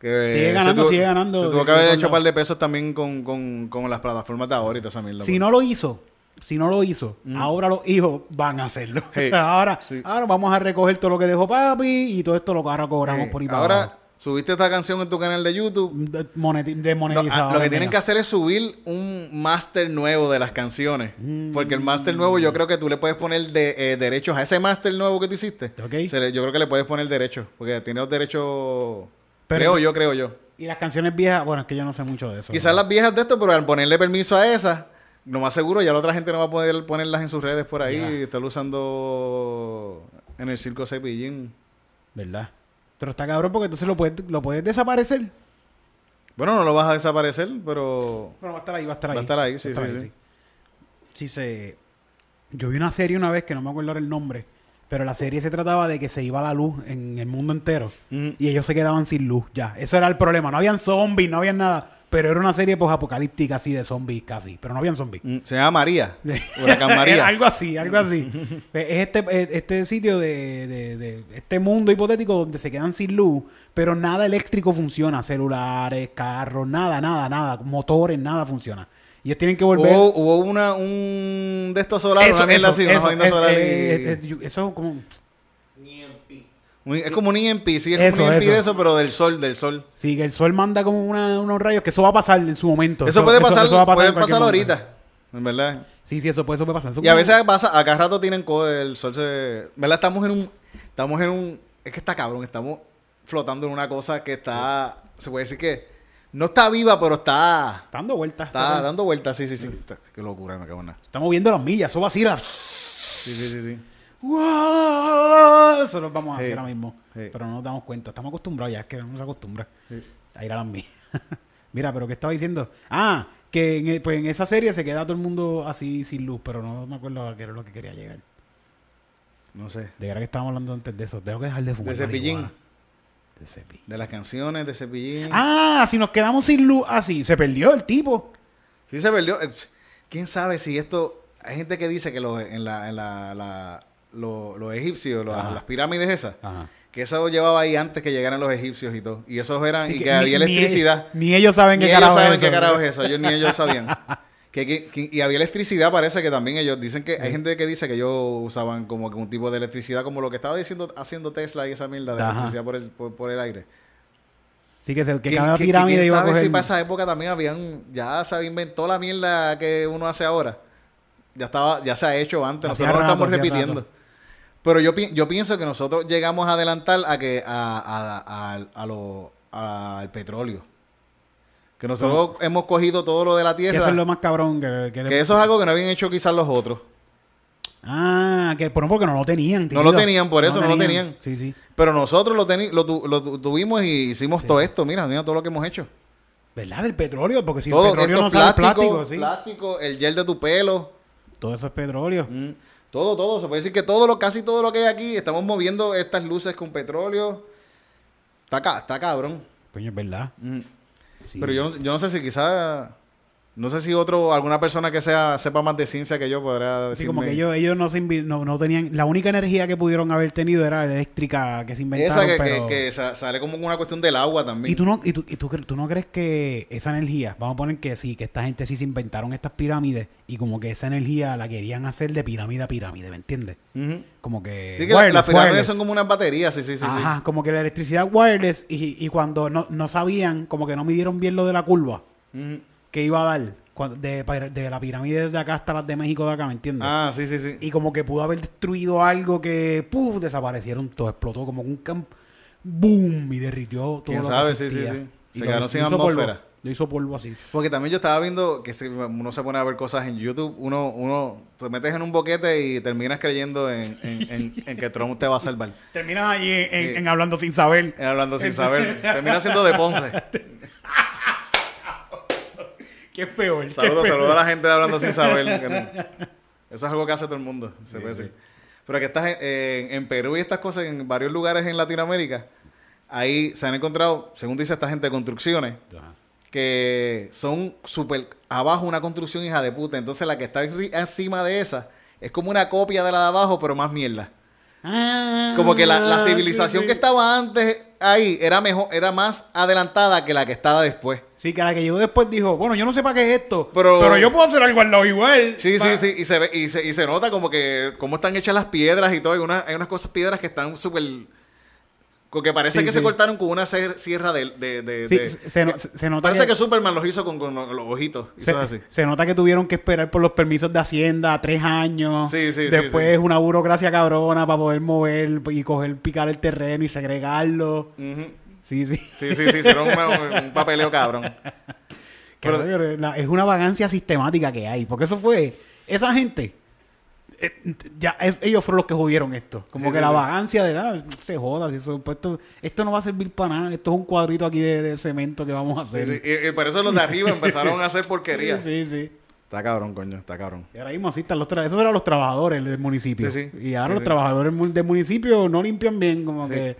Que Sigue ganando, tuvo- sigue ganando. Se tuvo que haber hecho un par de pesos también con, con, con las plataformas de ahora y toda esa mierda. Si pues. no lo hizo, si no lo hizo, ahora los hijos van a hacerlo. Ahora, Sí. ahora vamos a recoger todo lo que dejó papi y todo esto lo cobramos por ahí para ahora, abajo. subiste esta canción en tu canal de YouTube. De- moneti- Lo, Demonetizado. ah, lo que tienen que hacer es subir un máster nuevo de las canciones. Mm. Porque el máster nuevo yo creo que tú le puedes poner de, eh, derechos a ese máster nuevo que tú hiciste. Ok. Se le- yo creo que le puedes poner derechos. Porque tiene los derechos... Pero- creo yo, creo yo. Y las canciones viejas, bueno, es que yo no sé mucho de eso. Quizás las viejas de esto, pero al ponerle permiso a esas, lo más seguro ya la otra gente no va a poder ponerlas en sus redes por ahí Ya. y estar usando en el circo Cepillín. ¿Verdad? Pero está cabrón porque entonces lo puedes, lo puedes desaparecer. Bueno, no lo vas a desaparecer, pero... Bueno, va a estar ahí, va a estar Va ahí. a estar ahí, sí, Va a sí, sí. Sí, se... Yo vi una serie una vez que no me acuerdo ahora el nombre, pero la serie se trataba de que se iba la luz en el mundo entero Mm. y ellos se quedaban sin luz, ya. Eso era el problema. No habían zombies, no habían nada, pero era una serie apocalíptica así de zombies casi, pero no habían zombies. Mm, Se llama María. Huracán María. algo así, algo así. es este, es este sitio de, de- de- este mundo hipotético donde se quedan sin luz, pero nada eléctrico funciona. Celulares, carros, nada, nada, nada. Motores, nada funciona. Y ellos tienen que volver. Hubo, hubo una, un de estos solares, una mierda así, eso, es, solar y- eso como... es como un EMP, sí, es Eso, como un EMP eso. de eso, pero del sol, del sol. Sí, que el sol manda como una- unos rayos, que eso va a pasar en su momento. Eso, puede pasar, eso va a puede en cualquier pasar ahorita, en verdad. Sí, sí, eso puede, eso puede pasar. Eso Y a veces pasa, a cada rato tienen el sol se... ¿Verdad? Estamos en un... Estamos en un... Es que está cabrón, estamos flotando en una cosa que está... Se puede decir que No está viva, pero está. Está dando vueltas. Está dando vueltas, sí, sí, sí. Está- qué locura, me cago en nada. Está moviendo las millas, eso vacila. Sí, sí, sí, sí. ¡Wow! Eso lo vamos a hacer Sí. ahora mismo. Sí. Pero no nos damos cuenta. Estamos acostumbrados ya, es que no nos acostumbra Sí. a ir a las millas. Mira, pero ¿qué estaba diciendo? Ah, que en, e- pues en esa serie se queda todo el mundo así sin luz, pero no me acuerdo a qué era lo que quería llegar. No sé. De verdad que estábamos hablando antes de eso. Tengo que dejar de fumar. De Cepillín. De Cepillín. De las canciones de Cepillín. Ah, si nos quedamos sin luz así, se perdió el tipo. Sí se perdió. Eh, ¿Quién sabe si esto... Hay gente que dice que los, en la, en la, la- lo- los egipcios, los- las pirámides esas, Ajá. que eso llevaba ahí antes que llegaran los egipcios y todo. Y esos eran... Y que que, ni- había electricidad. Ni, ellos saben Ni qué ellos carajo saben es qué eso. carajo es eso. Ellos ni ellos sabían. Que, que- que- y había electricidad, parece que también ellos dicen que hay gente que dice que ellos usaban como que un tipo de electricidad, como lo que estaba diciendo haciendo Tesla y esa mierda de Ajá. electricidad por el, por, por el aire. Sí, que, se, que ¿Quién- cada pirámide quién iba a sabe coger... si para esa época también habían, ya se inventó la mierda que uno hace ahora. Ya estaba, ya se ha hecho antes, nosotros lo rato, estamos hacía repitiendo. rato. Pero yo, pi- yo pienso que nosotros llegamos a adelantar a que a, a, a, a lo- al petróleo. Que nosotros hemos cogido todo lo de la Que tierra. eso es lo más cabrón. Que, que Que eso es algo que no habían hecho quizás los otros. Ah, que por porque no lo tenían. No lo tenían, por eso no lo tenían. Sí, sí. Pero nosotros lo, teni- lo, tu- lo tu- tuvimos y hicimos Sí, todo esto. Mira, mira todo lo que hemos hecho. ¿Verdad? Del petróleo, porque si todo el petróleo no sale plástico, sí. plástico, el gel de tu pelo. Todo eso es petróleo. Mm, Todo, todo. Se puede decir que todo lo, casi todo lo que hay aquí, estamos moviendo estas luces con petróleo. Está, está cabrón. Coño, es verdad. Mm. Sí. Pero yo, yo no sé si quizás... No sé si otro, alguna persona que sea sepa más de ciencia que yo podrá decir. Sí, como que ellos, ellos no, se no, no tenían... La única energía que pudieron haber tenido era la eléctrica que se inventaron, Esa que, que- pero... que sa- sale como una cuestión del agua también. ¿Y tú, no, y, tú, y tú, tú no crees que esa energía, vamos a poner que sí, que esta gente sí se inventaron estas pirámides y como que esa energía la querían hacer de pirámide a pirámide, ¿me entiendes? Como que... Sí, que la- wireless, las pirámides wireless. son como unas baterías, sí, sí, sí. sí. Ajá, como que la electricidad wireless y, y cuando no, no sabían, como que no midieron bien lo de la curva. Que iba a dar cuando- de, de la pirámide de acá hasta las de México de acá, ¿me entiendes? Ah, sí, sí, sí. Y como que pudo haber destruido algo que, ¡puf! desaparecieron todo, explotó como un campo, ¡boom! y derritió todo ¿Quién lo sabe? que Sí, sí, sí. Y Se quedaron sin polvo. atmósfera. Lo hizo polvo así. Porque también yo estaba viendo que si uno se pone a ver cosas en YouTube, uno, uno te metes en un boquete y terminas creyendo en, en- en- en que Trump te va a salvar. Terminas ahí en, en- en hablando sin saber. Eh, Hablando sin saber. Termina siendo de Ponce. ¿Qué es peor? ¿Qué Saludos, saludos a la gente de hablando sin saber. Eso es algo que hace todo el mundo. Se puede decir. Pero que estás en, en- en Perú y estas cosas, en varios lugares en Latinoamérica, ahí se han encontrado, según dice esta gente, construcciones Ajá. que son súper abajo una construcción hija de puta. Entonces la que está encima de esa es como una copia de la de abajo, pero más mierda. Ah, Como que la, la civilización sí, que estaba antes ahí era mejor, era más adelantada que la que estaba después. Sí, que la que llegó después dijo, bueno, yo no sé para qué es esto, Pero- pero, yo puedo hacer algo al lado igual. Sí, Pa- sí, sí. Y se, ve, y, se, y se nota como que cómo están hechas las piedras y todo. Hay, una- hay unas cosas piedras que están súper... Como que parece Sí, que sí. se cortaron con una sierra de... de, de- Sí, de- se, se no- se- se nota parece que, que Superman los hizo con, con los los ojitos. y se, cosas así. se nota que tuvieron que esperar por los permisos de Hacienda tres años. Sí, sí, sí, Después una burocracia cabrona para poder mover y coger, picar el terreno y segregarlo. Sí, sí. Sí, sí, sí. Una- un papeleo cabrón. Pero- la- es una vagancia sistemática que hay. Porque eso fue. Esa gente. Eh, ya ellos fueron los que jodieron esto. Como Sí, que sí, la vagancia de nada, se joda. si eso, pues esto, esto no va a servir para nada. Esto es un cuadrito aquí de, de cemento que vamos a hacer. sí. Y, y por eso los de arriba empezaron a hacer porquería. Sí, sí. Está cabrón, coño. Está cabrón. Y ahora mismo así están los tra- Esos eran los trabajadores del municipio. Y ahora los trabajadores del municipio no limpian bien. Como que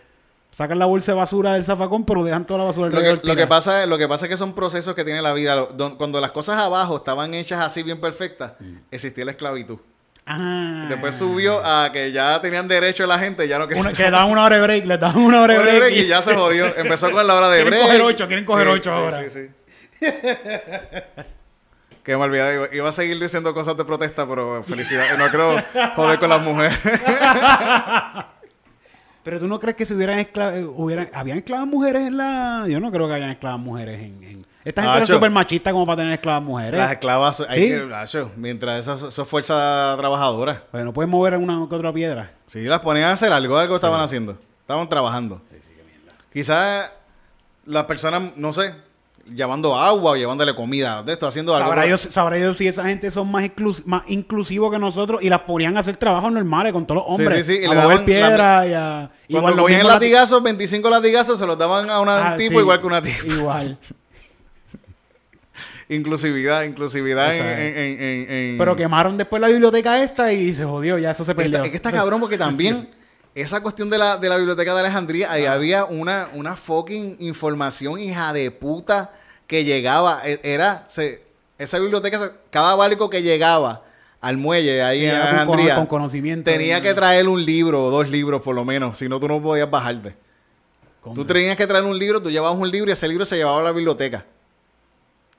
sacan la bolsa de basura del zafacón, pero dejan toda la basura Lo que, lo, que pasa, es- lo que pasa es que son procesos que tiene la vida. Cuando las cosas abajo estaban hechas así bien perfectas, existía la esclavitud. Ah. Después subió a que ya tenían derecho la gente, ya no querían. Una- que le daban una hora de break, le daban una hora de break. break y ya se jodió. Empezó con la hora de Quieren break. coger ocho, quieren coger Sí, ocho ahora. Sí, sí. que me olvidé. Iba, iba a seguir diciendo cosas de protesta, pero felicidad. No creo joder con las mujeres. Pero tú no crees que si hubieran esclavas, hubieran, habían esclavas mujeres en la, yo no creo que hayan esclavas mujeres en, en- esta gente Nacho. súper machista como para tener esclavas mujeres. las esclavas, hay Sí. que- mientras eso, eso es fuerza trabajadora. Pues no pueden mover una que otra piedra. Sí, las ponían a hacer algo, algo estaban haciendo. Estaban trabajando. Quizás las personas, no sé, llevando agua o llevándole comida, de esto, haciendo algo. Sabrá Dios, sabrá Dios si esa gente son más, inclus- más inclusivos que nosotros y las ponían a hacer trabajos normales con todos los hombres. sí, sí, y a le daban piedra y a... Cuando los cogían latigazos, 25 latigazos, se los daban a una- Ah, un tipo sí, igual que una tipa. Igual. Inclusividad, inclusividad en, Pero quemaron después la biblioteca esta y se jodió, ya eso se perdió. Es que está cabrón porque también esa cuestión de la, de la biblioteca de Alejandría, ahí había una, una fucking información hija de puta que llegaba. E- Era, se, esa biblioteca, cada barco que llegaba al muelle ahí en con Alejandría, con conocimiento. tenía que traer un libro o dos libros por lo menos, si no tú no podías bajarte. Tú tenías que traer un libro, tú llevabas un libro y ese libro se llevaba a la biblioteca.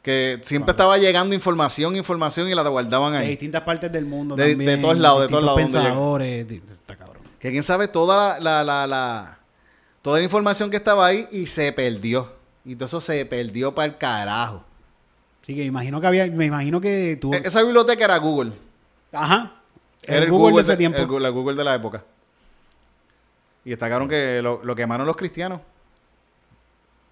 Que siempre estaba llegando información, información y la guardaban de ahí. distintas partes del mundo De- de todos lados, de todos lados pensadores, está cabrón. Que quién sabe toda la, la, la, la- toda la información que estaba ahí y se perdió. Y todo eso se perdió para el carajo. Así que me imagino que había, me imagino que tú... E- esa biblioteca era Google. Ajá. Era el Google, de ese de- tiempo. el Google de la época. Y destacaron que lo, lo quemaron los cristianos.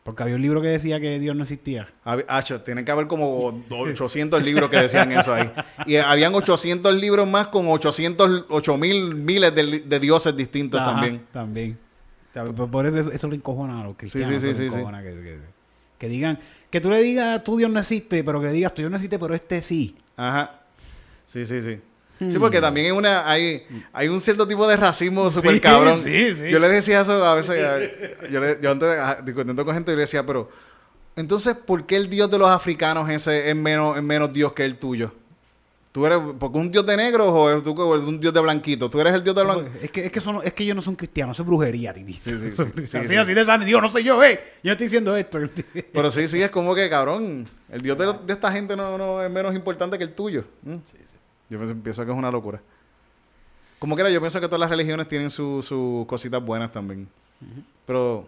Porque había un libro que decía que Dios no existía. Hab- Acho, tienen que haber como 800 libros que decían eso ahí. Y habían 800 libros más con 800, 8 mil miles de, dioses distintos Ajá, también. También. Por, eso, eso le encojona a los cristianos. sí, sí, sí, sí. Que, que- que digan... Que tú le digas, tu Dios no existe, pero que digas, tu Dios no existe, pero este sí. Ajá. Sí, sí, sí. Sí, porque también hay una, hay, hay un cierto tipo de racismo súper Sí, cabrón. sí, sí. Yo le decía eso a veces, a- yo, le- yo antes discutiendo con gente, yo le decía, pero, entonces, ¿por qué el Dios de los africanos ese es menos, es menos Dios que el tuyo? ¿Tú eres, porque un Dios de negros o es tú o es un Dios de blanquito? ¿Tú eres el Dios de blanco? Es que, es que, son, es que ellos no son cristianos, eso es brujería, Titi. Sí, sí, sí. Sí, así, sí. así de sano. Digo, no soy yo, eh. Yo estoy diciendo esto. Pero sí, sí, es como que, cabrón, el Dios de, de esta gente no, no es menos importante que el tuyo. ¿Mm? Yo pienso, pienso que es una locura. Como quiera, yo pienso que todas las religiones tienen sus sus cositas buenas también. Pero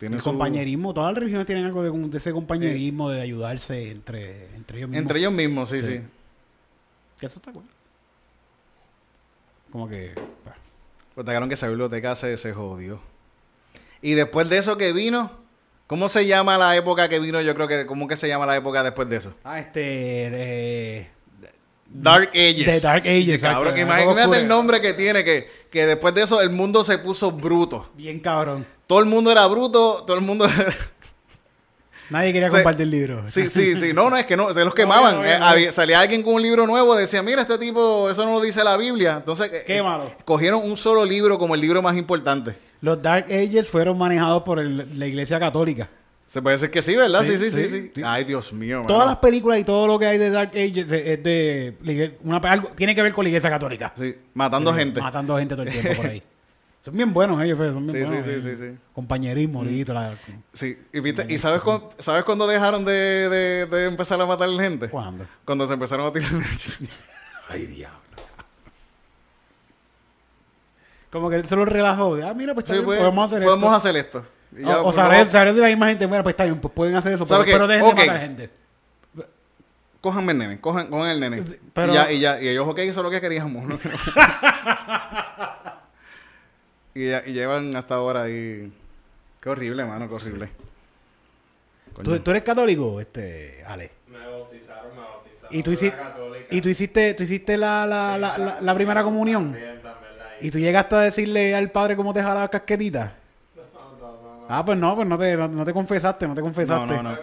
El su- compañerismo, todas las religiones tienen algo de, de ese compañerismo, de ayudarse entre, entre ellos mismos. Entre ellos mismos, sí, sí. Sí. Que eso está bueno. Como que... bah, Pues que esa biblioteca se, se jodió. Y después de eso que vino, ¿cómo se llama la época que vino? Yo creo que, ¿cómo que se llama la época después de eso? Ah, este... eh, Dark Ages. The Dark Ages, cabrón, que imagínate el nombre que tiene, que, que después de eso el mundo se puso bruto. bien cabrón. Todo el mundo era bruto, todo el mundo... Nadie quería compartir el libro. sí, sí, sí. No, no, es que no, se los quemaban. no, no, Eh, no. salía alguien con un libro nuevo, decía, mira, este tipo, eso no lo dice la Biblia. Entonces, eh, Quémalo. eh, cogieron un solo libro como el libro más importante. Los Dark Ages fueron manejados por el- la Iglesia Católica. Se puede decir que sí, ¿verdad? Sí, Sí, sí, sí. sí, sí, sí. Ay, Dios mío. Todas mano. las películas y todo lo que hay de Dark Ages es es de... Una, algo, tiene que ver con la Iglesia Católica. Sí, matando gente. Matando gente todo el tiempo por ahí. Son bien buenos ellos, son bien Sí, sí, buenos. sí, eh. sí, sí. Compañerismo, dito, la- Sí, y, viste, ¿y sabes, cuándo, sabes cuándo dejaron de, de- de empezar a matar gente? ¿Cuándo? Cuando se empezaron a tirar. Ay, diablo. Como que él se lo relajó. de, ah, mira, pues Sí, bien, pues, podemos hacer podemos esto. hacer esto. O o sabré, vamos- sabré si la misma gente, bueno, pues está bien, pues pueden hacer eso, pero, pero dejen de matar gente. Cojanme el nene, cojan, cojan el nene. Pero- y ya, y ya, y ellos, ok, eso es lo que queríamos. ¿no? y, ya- y llevan hasta ahora ahí. Qué horrible, mano, qué horrible. ¿Tú, tú eres católico, este, Ale. Me bautizaron, me bautizaron. Y tú de hiciste, la católica. y tú hiciste, tú hiciste la, la, la, la, la primera comunión. También, también la Y tú llegaste a decirle al padre cómo te jalaba casquetita. Ah, pues no, pues no te, no, no te confesaste, no te confesaste. No, no, no.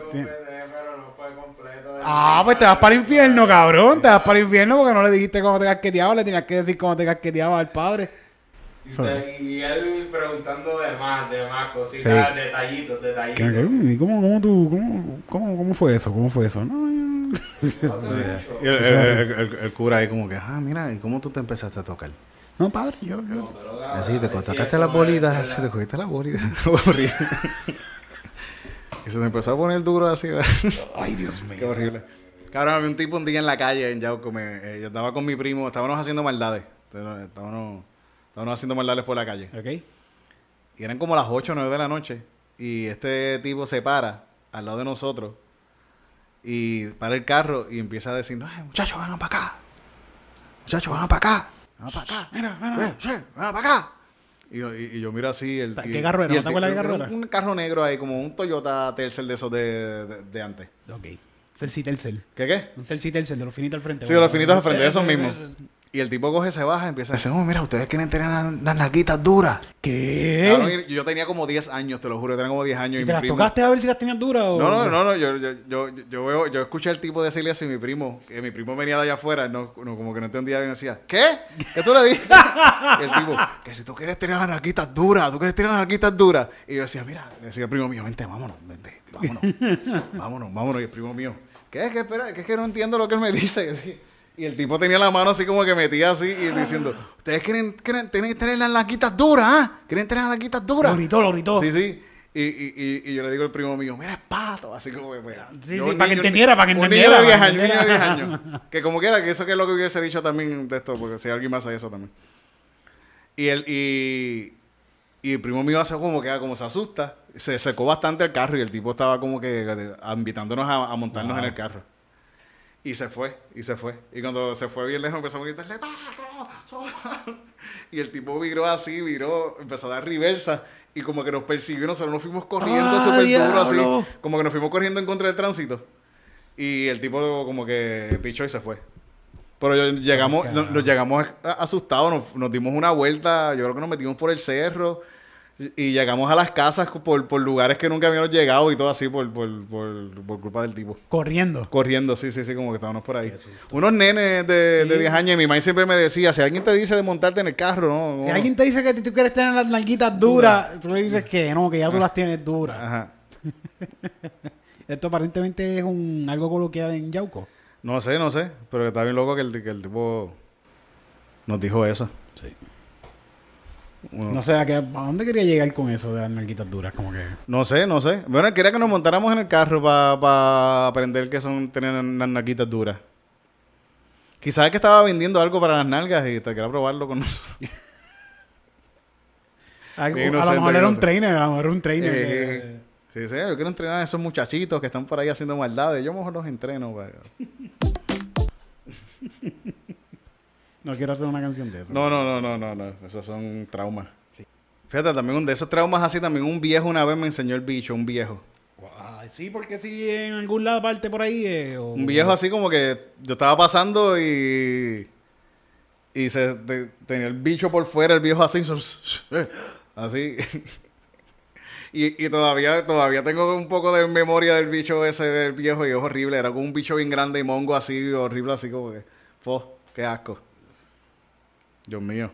Completo. Ah, pues te vas para el infierno, cabrón. Te vas para el infierno porque no le dijiste cómo te casqueteaba, le tenías que decir cómo te casqueteaba al padre. Y, te- y él preguntando de más, de más cositas, Sí. detallitos, ¿Qué- detallitos. qué? ¿Y cómo, cómo tú, cómo, cómo, cómo fue eso? ¿Cómo fue eso? No, yo- Hace mucho. Y el, el- el- el- el cura ahí como que, ah, mira, ¿y cómo tú te empezaste a tocar? No, padre, yo, yo. No, pero Así, te tocaste las bolitas, la- así, te cogiste las bolitas. Horrible. y se me empezó a poner duro así. ¿verdad? Ay, Dios mío. Qué horrible. Cabrón, había un tipo un día en la calle en Yauco. Me, eh, yo estaba con mi primo, estábamos haciendo maldades. Estábamos, estábamos haciendo maldades por la calle. Ok. Y eran como las 8 o 9 de la noche. Y este tipo se para al lado de nosotros. Y para el carro y empieza a decir, "Ay, muchachos, vengan para acá. Muchachos, vengan para acá. Vengan para acá. Mira, mira. Eh, sí, vengan para acá. Y, yo- y- y yo miro así. El, ¿Qué y- carro era? ¿No te acuerdas qué carro un, era? un carro negro ahí, como un Toyota Tercel de esos de, de, de antes. Ok. Celsi Telcel. ¿Qué qué? Un Celsi Telcel de los finitos al frente. Sí, de los finitos al frente, Eh, esos eh, mismos. Y el tipo coge, se baja, empieza a decir, oh, mira, ustedes quieren tener las, las nalguitas duras. ¿Qué? Yo tenía como 10 años, te lo juro, yo tenía como 10 años. ¿Y Y, te mi las primo... tocaste a ver si las tenías duras o...? No, no, no, no, yo, yo, yo, yo, veo, yo escuché al tipo decirle así a mi primo, que mi primo venía de allá afuera, no, no, como que no entendía me decía, ¿qué? ¿Qué tú le dijiste? y el tipo, que si tú quieres tener las nalguitas duras, tú quieres tener las nalguitas duras. Y yo decía, mira, le decía al primo mío, vente, vámonos, vente, vámonos, vámonos, vámonos. Y el primo mío, ¿qué? ¿Qué? Espera, que es que no entiendo lo que él me dice. Y el tipo tenía la mano así como que metía así y diciendo, ¿ustedes quieren, quieren tener, tener las nalguitas duras, ah? ¿Quieren tener las nalguitas duras? Lo gritó, lo gritó. Sí, sí. Y, y, y, y yo le digo al primo mío, mira, es pato. Así como que, pues, Sí, yo, sí, un para que entendiera, para que un entendiera, niño de 10 para años, que un niño de 10 entendiera. años. Que como quiera, que eso que es lo que hubiese dicho también de esto, porque si alguien más hace eso también. Y él, y, y el primo mío hace como que, ah, como se asusta. Se secó bastante el carro y el tipo estaba como que invitándonos a, a montarnos en el carro. Y se fue, y se fue. Y cuando se fue bien lejos empezó a gritarle. Y el tipo viró así, viró, empezó a dar reversa. Y como que nos persiguió, nosotros nos fuimos corriendo ¡Ah, súper duro así. Como que nos fuimos corriendo en contra del tránsito. Y el tipo como que pichó y se fue. Pero llegamos, carajo. nos llegamos asustados, nos, nos dimos una vuelta, yo creo que nos metimos por el cerro y, llegamos a las casas por, por lugares que nunca habíamos llegado y todo así por, por, por, por culpa del tipo. Corriendo. Corriendo, sí, sí, sí, como que estábamos por ahí. Unos nenes de, de 10 años y mi mamá siempre me decía, si alguien te dice de montarte en el carro, no. Si no". alguien te dice que tú quieres tener las nalguitas duras, tú le dices que no, que ya tú las tienes duras. Ajá. Esto aparentemente es un algo coloquial en Yauco. No sé, no sé, pero está bien loco que el, que el tipo nos dijo eso. Sí. No sé a, qué, a dónde quería llegar con eso de las nalguitas duras, como que. No sé, no sé. Bueno, quería que nos montáramos en el carro para aprender qué son tener las nalguitas duras. Quizás es que estaba vendiendo algo para las nalgas y te quería probarlo con nosotros. A lo mejor era un trainer, a lo mejor era un trainer. Eh, sí, sí, yo quiero entrenar a esos muchachitos que están por ahí haciendo maldades. Yo mejor los entreno. para- no quiero hacer una canción de eso. No, no, no, no, no, no. Esos son traumas. Fíjate, también un de esos traumas así, también un viejo una vez me enseñó el bicho, un viejo. Ah, sí, porque si en algún lado parte por ahí. eh, o- Un viejo así como que yo estaba pasando y. Y se te- tenía el bicho por fuera, el viejo así. Así. Y, y todavía, todavía tengo un poco de memoria del bicho ese del viejo y es horrible. Era como un bicho bien grande y mongo así, horrible, así como que. Fo, qué asco. Dios mío.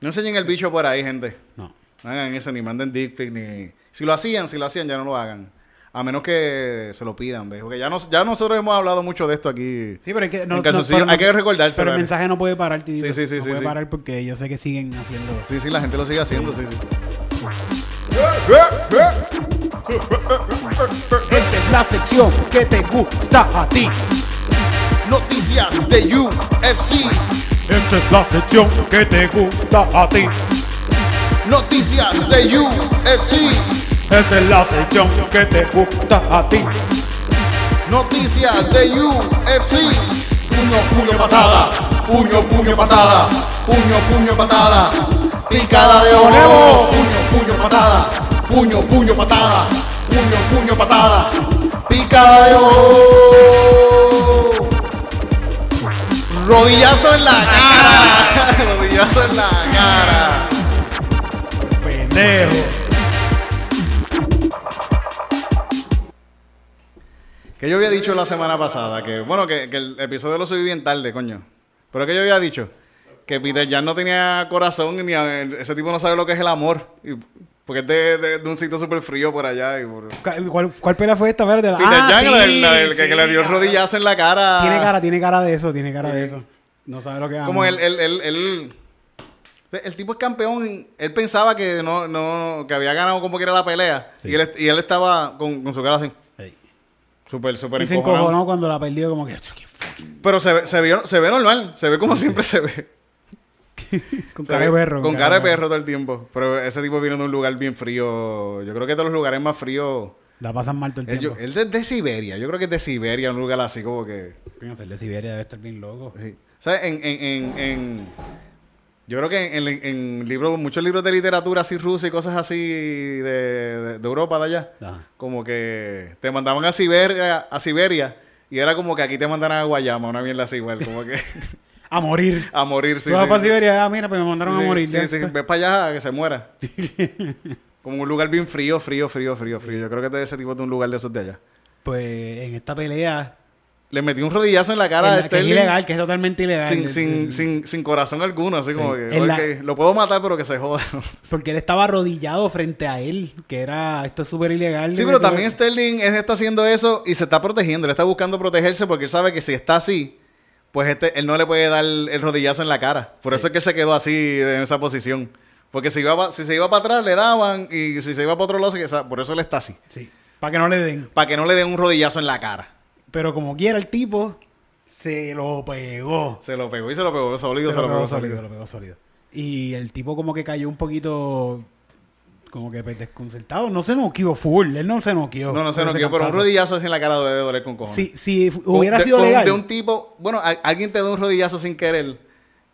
No enseñen el bicho por ahí, gente. No. No hagan eso, ni manden dick pic, ni... Si lo hacían, si lo hacían, ya no lo hagan. A menos que se lo pidan, ¿ves? Porque ya, nos, ya nosotros hemos hablado mucho de esto aquí. Sí, pero es que En calzoncillo. Hay que recordárselo, Pero el mensaje no puede parar, Tito. Sí, sí, sí, No sí, puede sí. parar porque yo sé que siguen haciendo. Sí, sí, la gente lo sigue haciendo, sí, sí. Esta es la sección que te gusta a ti. Noticias de UFC. Esta es la sección que te gusta a ti. Noticias de UFC. Esta es la sección que te gusta a ti. Noticias de UFC. Puño, puño, patada. Puño, puño, patada. Puño, puño, patada. Picada de Nuevo. Puño, puño, patada. Puño, puño, patada. Puño, puño, patada. Picada de ojo. Rodillazo en la cara. Rodillazo en la cara. Pendejo. Que yo había dicho la semana pasada que, bueno, que, que el episodio lo subí bien tarde, coño. Pero que yo había dicho que Peter Jan no tenía corazón ni a- ese tipo no sabe lo que es el amor. Y- porque es de, de- de un sitio súper frío por allá. Y por... ¿Cuál, cuál, pelea fue esta verde? Peter Ah, sí, la del- la del que, le dio el rodillazo en la cara. Tiene cara, tiene cara de eso, tiene cara de eso. No sabe lo que Como ama. el, el, el, el, el tipo es campeón. Él pensaba que no, no, que había ganado como que era la pelea. Sí. Y, él, y él estaba con, con su cara así. Súper, súper Y se encojonó cuando la perdió, como que. Pero se ve, se, vio- se ve normal. Se ve como siempre se ve. Con cara de perro. Con cara de perro todo el tiempo. Pero ese tipo viene de un lugar bien frío. Yo creo que de los lugares más fríos. La pasan mal todo el Él, yo- tiempo. él es de Siberia. Yo creo que es de Siberia, un lugar así como que. Ser de Siberia debe estar bien loco. sí. ¿Sabes? En, en, en, en, Yo creo que en, libros, muchos libros de literatura así rusa y cosas así de, de- de Europa de allá, Ajá. como que te mandaban a Siberia, a Siberia y era como que aquí te mandaran a Guayama, una mierda así igual, como que A morir. a morir, sí. Tú vas sí. para Siberia, ah, mira, pues me mandaron a morir. Sí, sí, ve para allá a que se muera. como un lugar bien frío, frío, frío, frío, frío. Yo creo que ese tipo es de un lugar de esos de allá. Pues en esta pelea, Le metí un rodillazo en la cara en a la que es Sterling ilegal, que es totalmente ilegal. sin, sin, sin, sin corazón alguno, así Sí. como que, la- ok, lo puedo matar pero que se joda. Porque él estaba arrodillado frente a él, que era, esto es súper ilegal. Sí, pero también Sterling está haciendo eso y se está protegiendo. Él está buscando protegerse porque él sabe que si está así, pues este, él no le puede dar el rodillazo en la cara. Por eso es que se quedó así en esa posición. Porque si, iba pa- si se iba para atrás, le daban. Y si se iba para otro lado, se por eso él está así. Sí, para que no le den. Para que no le den un rodillazo en la cara. Pero como quiera, el tipo se lo pegó. Se lo pegó y se lo pegó sólido, se, lo pegó sólido, se lo pegó sólido. Y el tipo como que cayó un poquito como que pues, desconcertado. No se noqueó full, él no se noqueó. No, no se nos ese quedó, pero un rodillazo así en la cara debe de doler con cojones. Si, si hubiera de- sido con- legal. De un tipo, bueno, a- alguien te da un rodillazo sin querer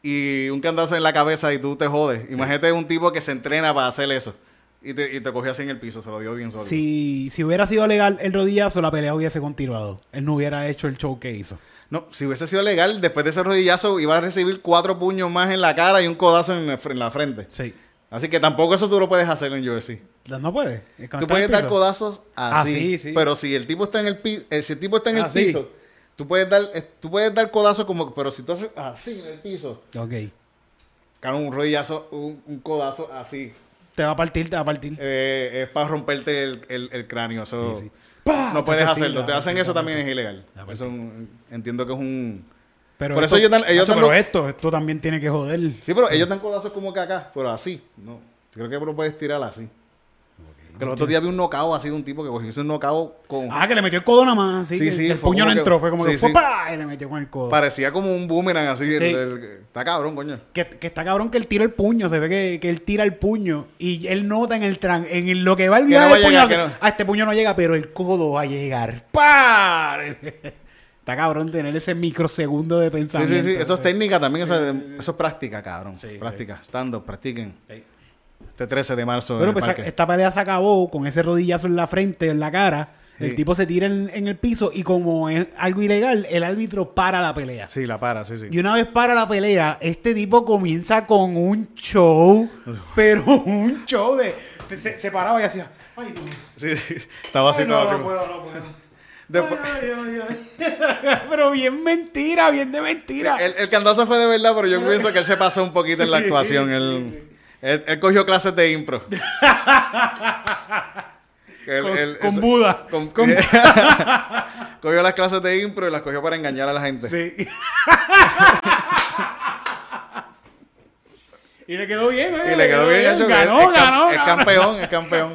y un cantazo en la cabeza y tú te jodes. Imagínate un tipo que se entrena para hacer eso y te, y te cogió así en el piso, se lo dio bien sólido. Si, si hubiera sido legal el rodillazo, la pelea hubiese continuado. Él no hubiera hecho el show que hizo. No, si hubiese sido legal, después de ese rodillazo iba a recibir cuatro puños más en la cara y un codazo en, el en la frente. Sí. Así que tampoco eso tú lo puedes hacer en UFC. No puede. Es cuando está Tú puedes dar codazos así, Así, sí. pero si el tipo está en el piso, si el tipo está en el Así. piso, tú puedes dar, eh, tú puedes dar codazos como, pero si tú haces así en el piso, Ok. Claro, un rodillazo, un, un codazo así. Te va a partir, te va a partir. eh, es para romperte el, el- el cráneo. Eso Sí, sí. No puedes hacerlo. Te hacen eso también es ilegal. Eso un- entiendo que es un... Pero Por esto- eso ellos dan- ellos Nacho, dan pero lo- esto, esto también tiene que joder. Sí, pero ellos dan codazos como que acá, pero así. No, creo que lo puedes tirar así. Que los otros días vi un knockout así de un tipo que cogió ese knockout con... Ah, que le metió el codo nada más. Así Sí, que, sí, que el puño no entró. Fue como sí, que sí. y le metió con el codo. Parecía como un boomerang así. el- Sí. el- está cabrón, coño. Que, que está cabrón que él tira el puño. Se ve que, que él tira el puño. Y él nota en el tran, en lo que va el viaje no a puño. llegar, que no. Ah, este puño no llega, pero el codo va a llegar. ¡Pah! Está cabrón tener ese microsegundo de Sí, pensamiento. sí, sí. Eso es técnica también. eso, es- eso es práctica, cabrón. Sí, práctica. Stand-up, practiquen. Este 13 de marzo. el pues parque. esta pelea se acabó con ese rodillazo en la frente, en la cara. El Sí. tipo se tira en, en el piso y como es algo ilegal, el árbitro para la pelea. Sí, la para, sí, sí. Y una vez para la pelea, este tipo comienza con un show, pero un show de... Se, se paraba y hacía... Ay. Sí, sí. Estaba así, Ay, no, estaba así. no puedo, no puedo. Después- Ay, ay, ay, ay. pero bien mentira, bien de mentira. el, el cantazo fue de verdad, pero yo pienso que él se pasó un poquito en la Sí. actuación. Él, él, él cogió clases de impro. Él- con, él- con eso- Buda. con- Con- cogió las clases de impro y las cogió para engañar a la gente. Sí. y le quedó bien, ¿eh? Y le quedó bien Ganó, es- es cam- ganó. es ganó. campeón, es campeón.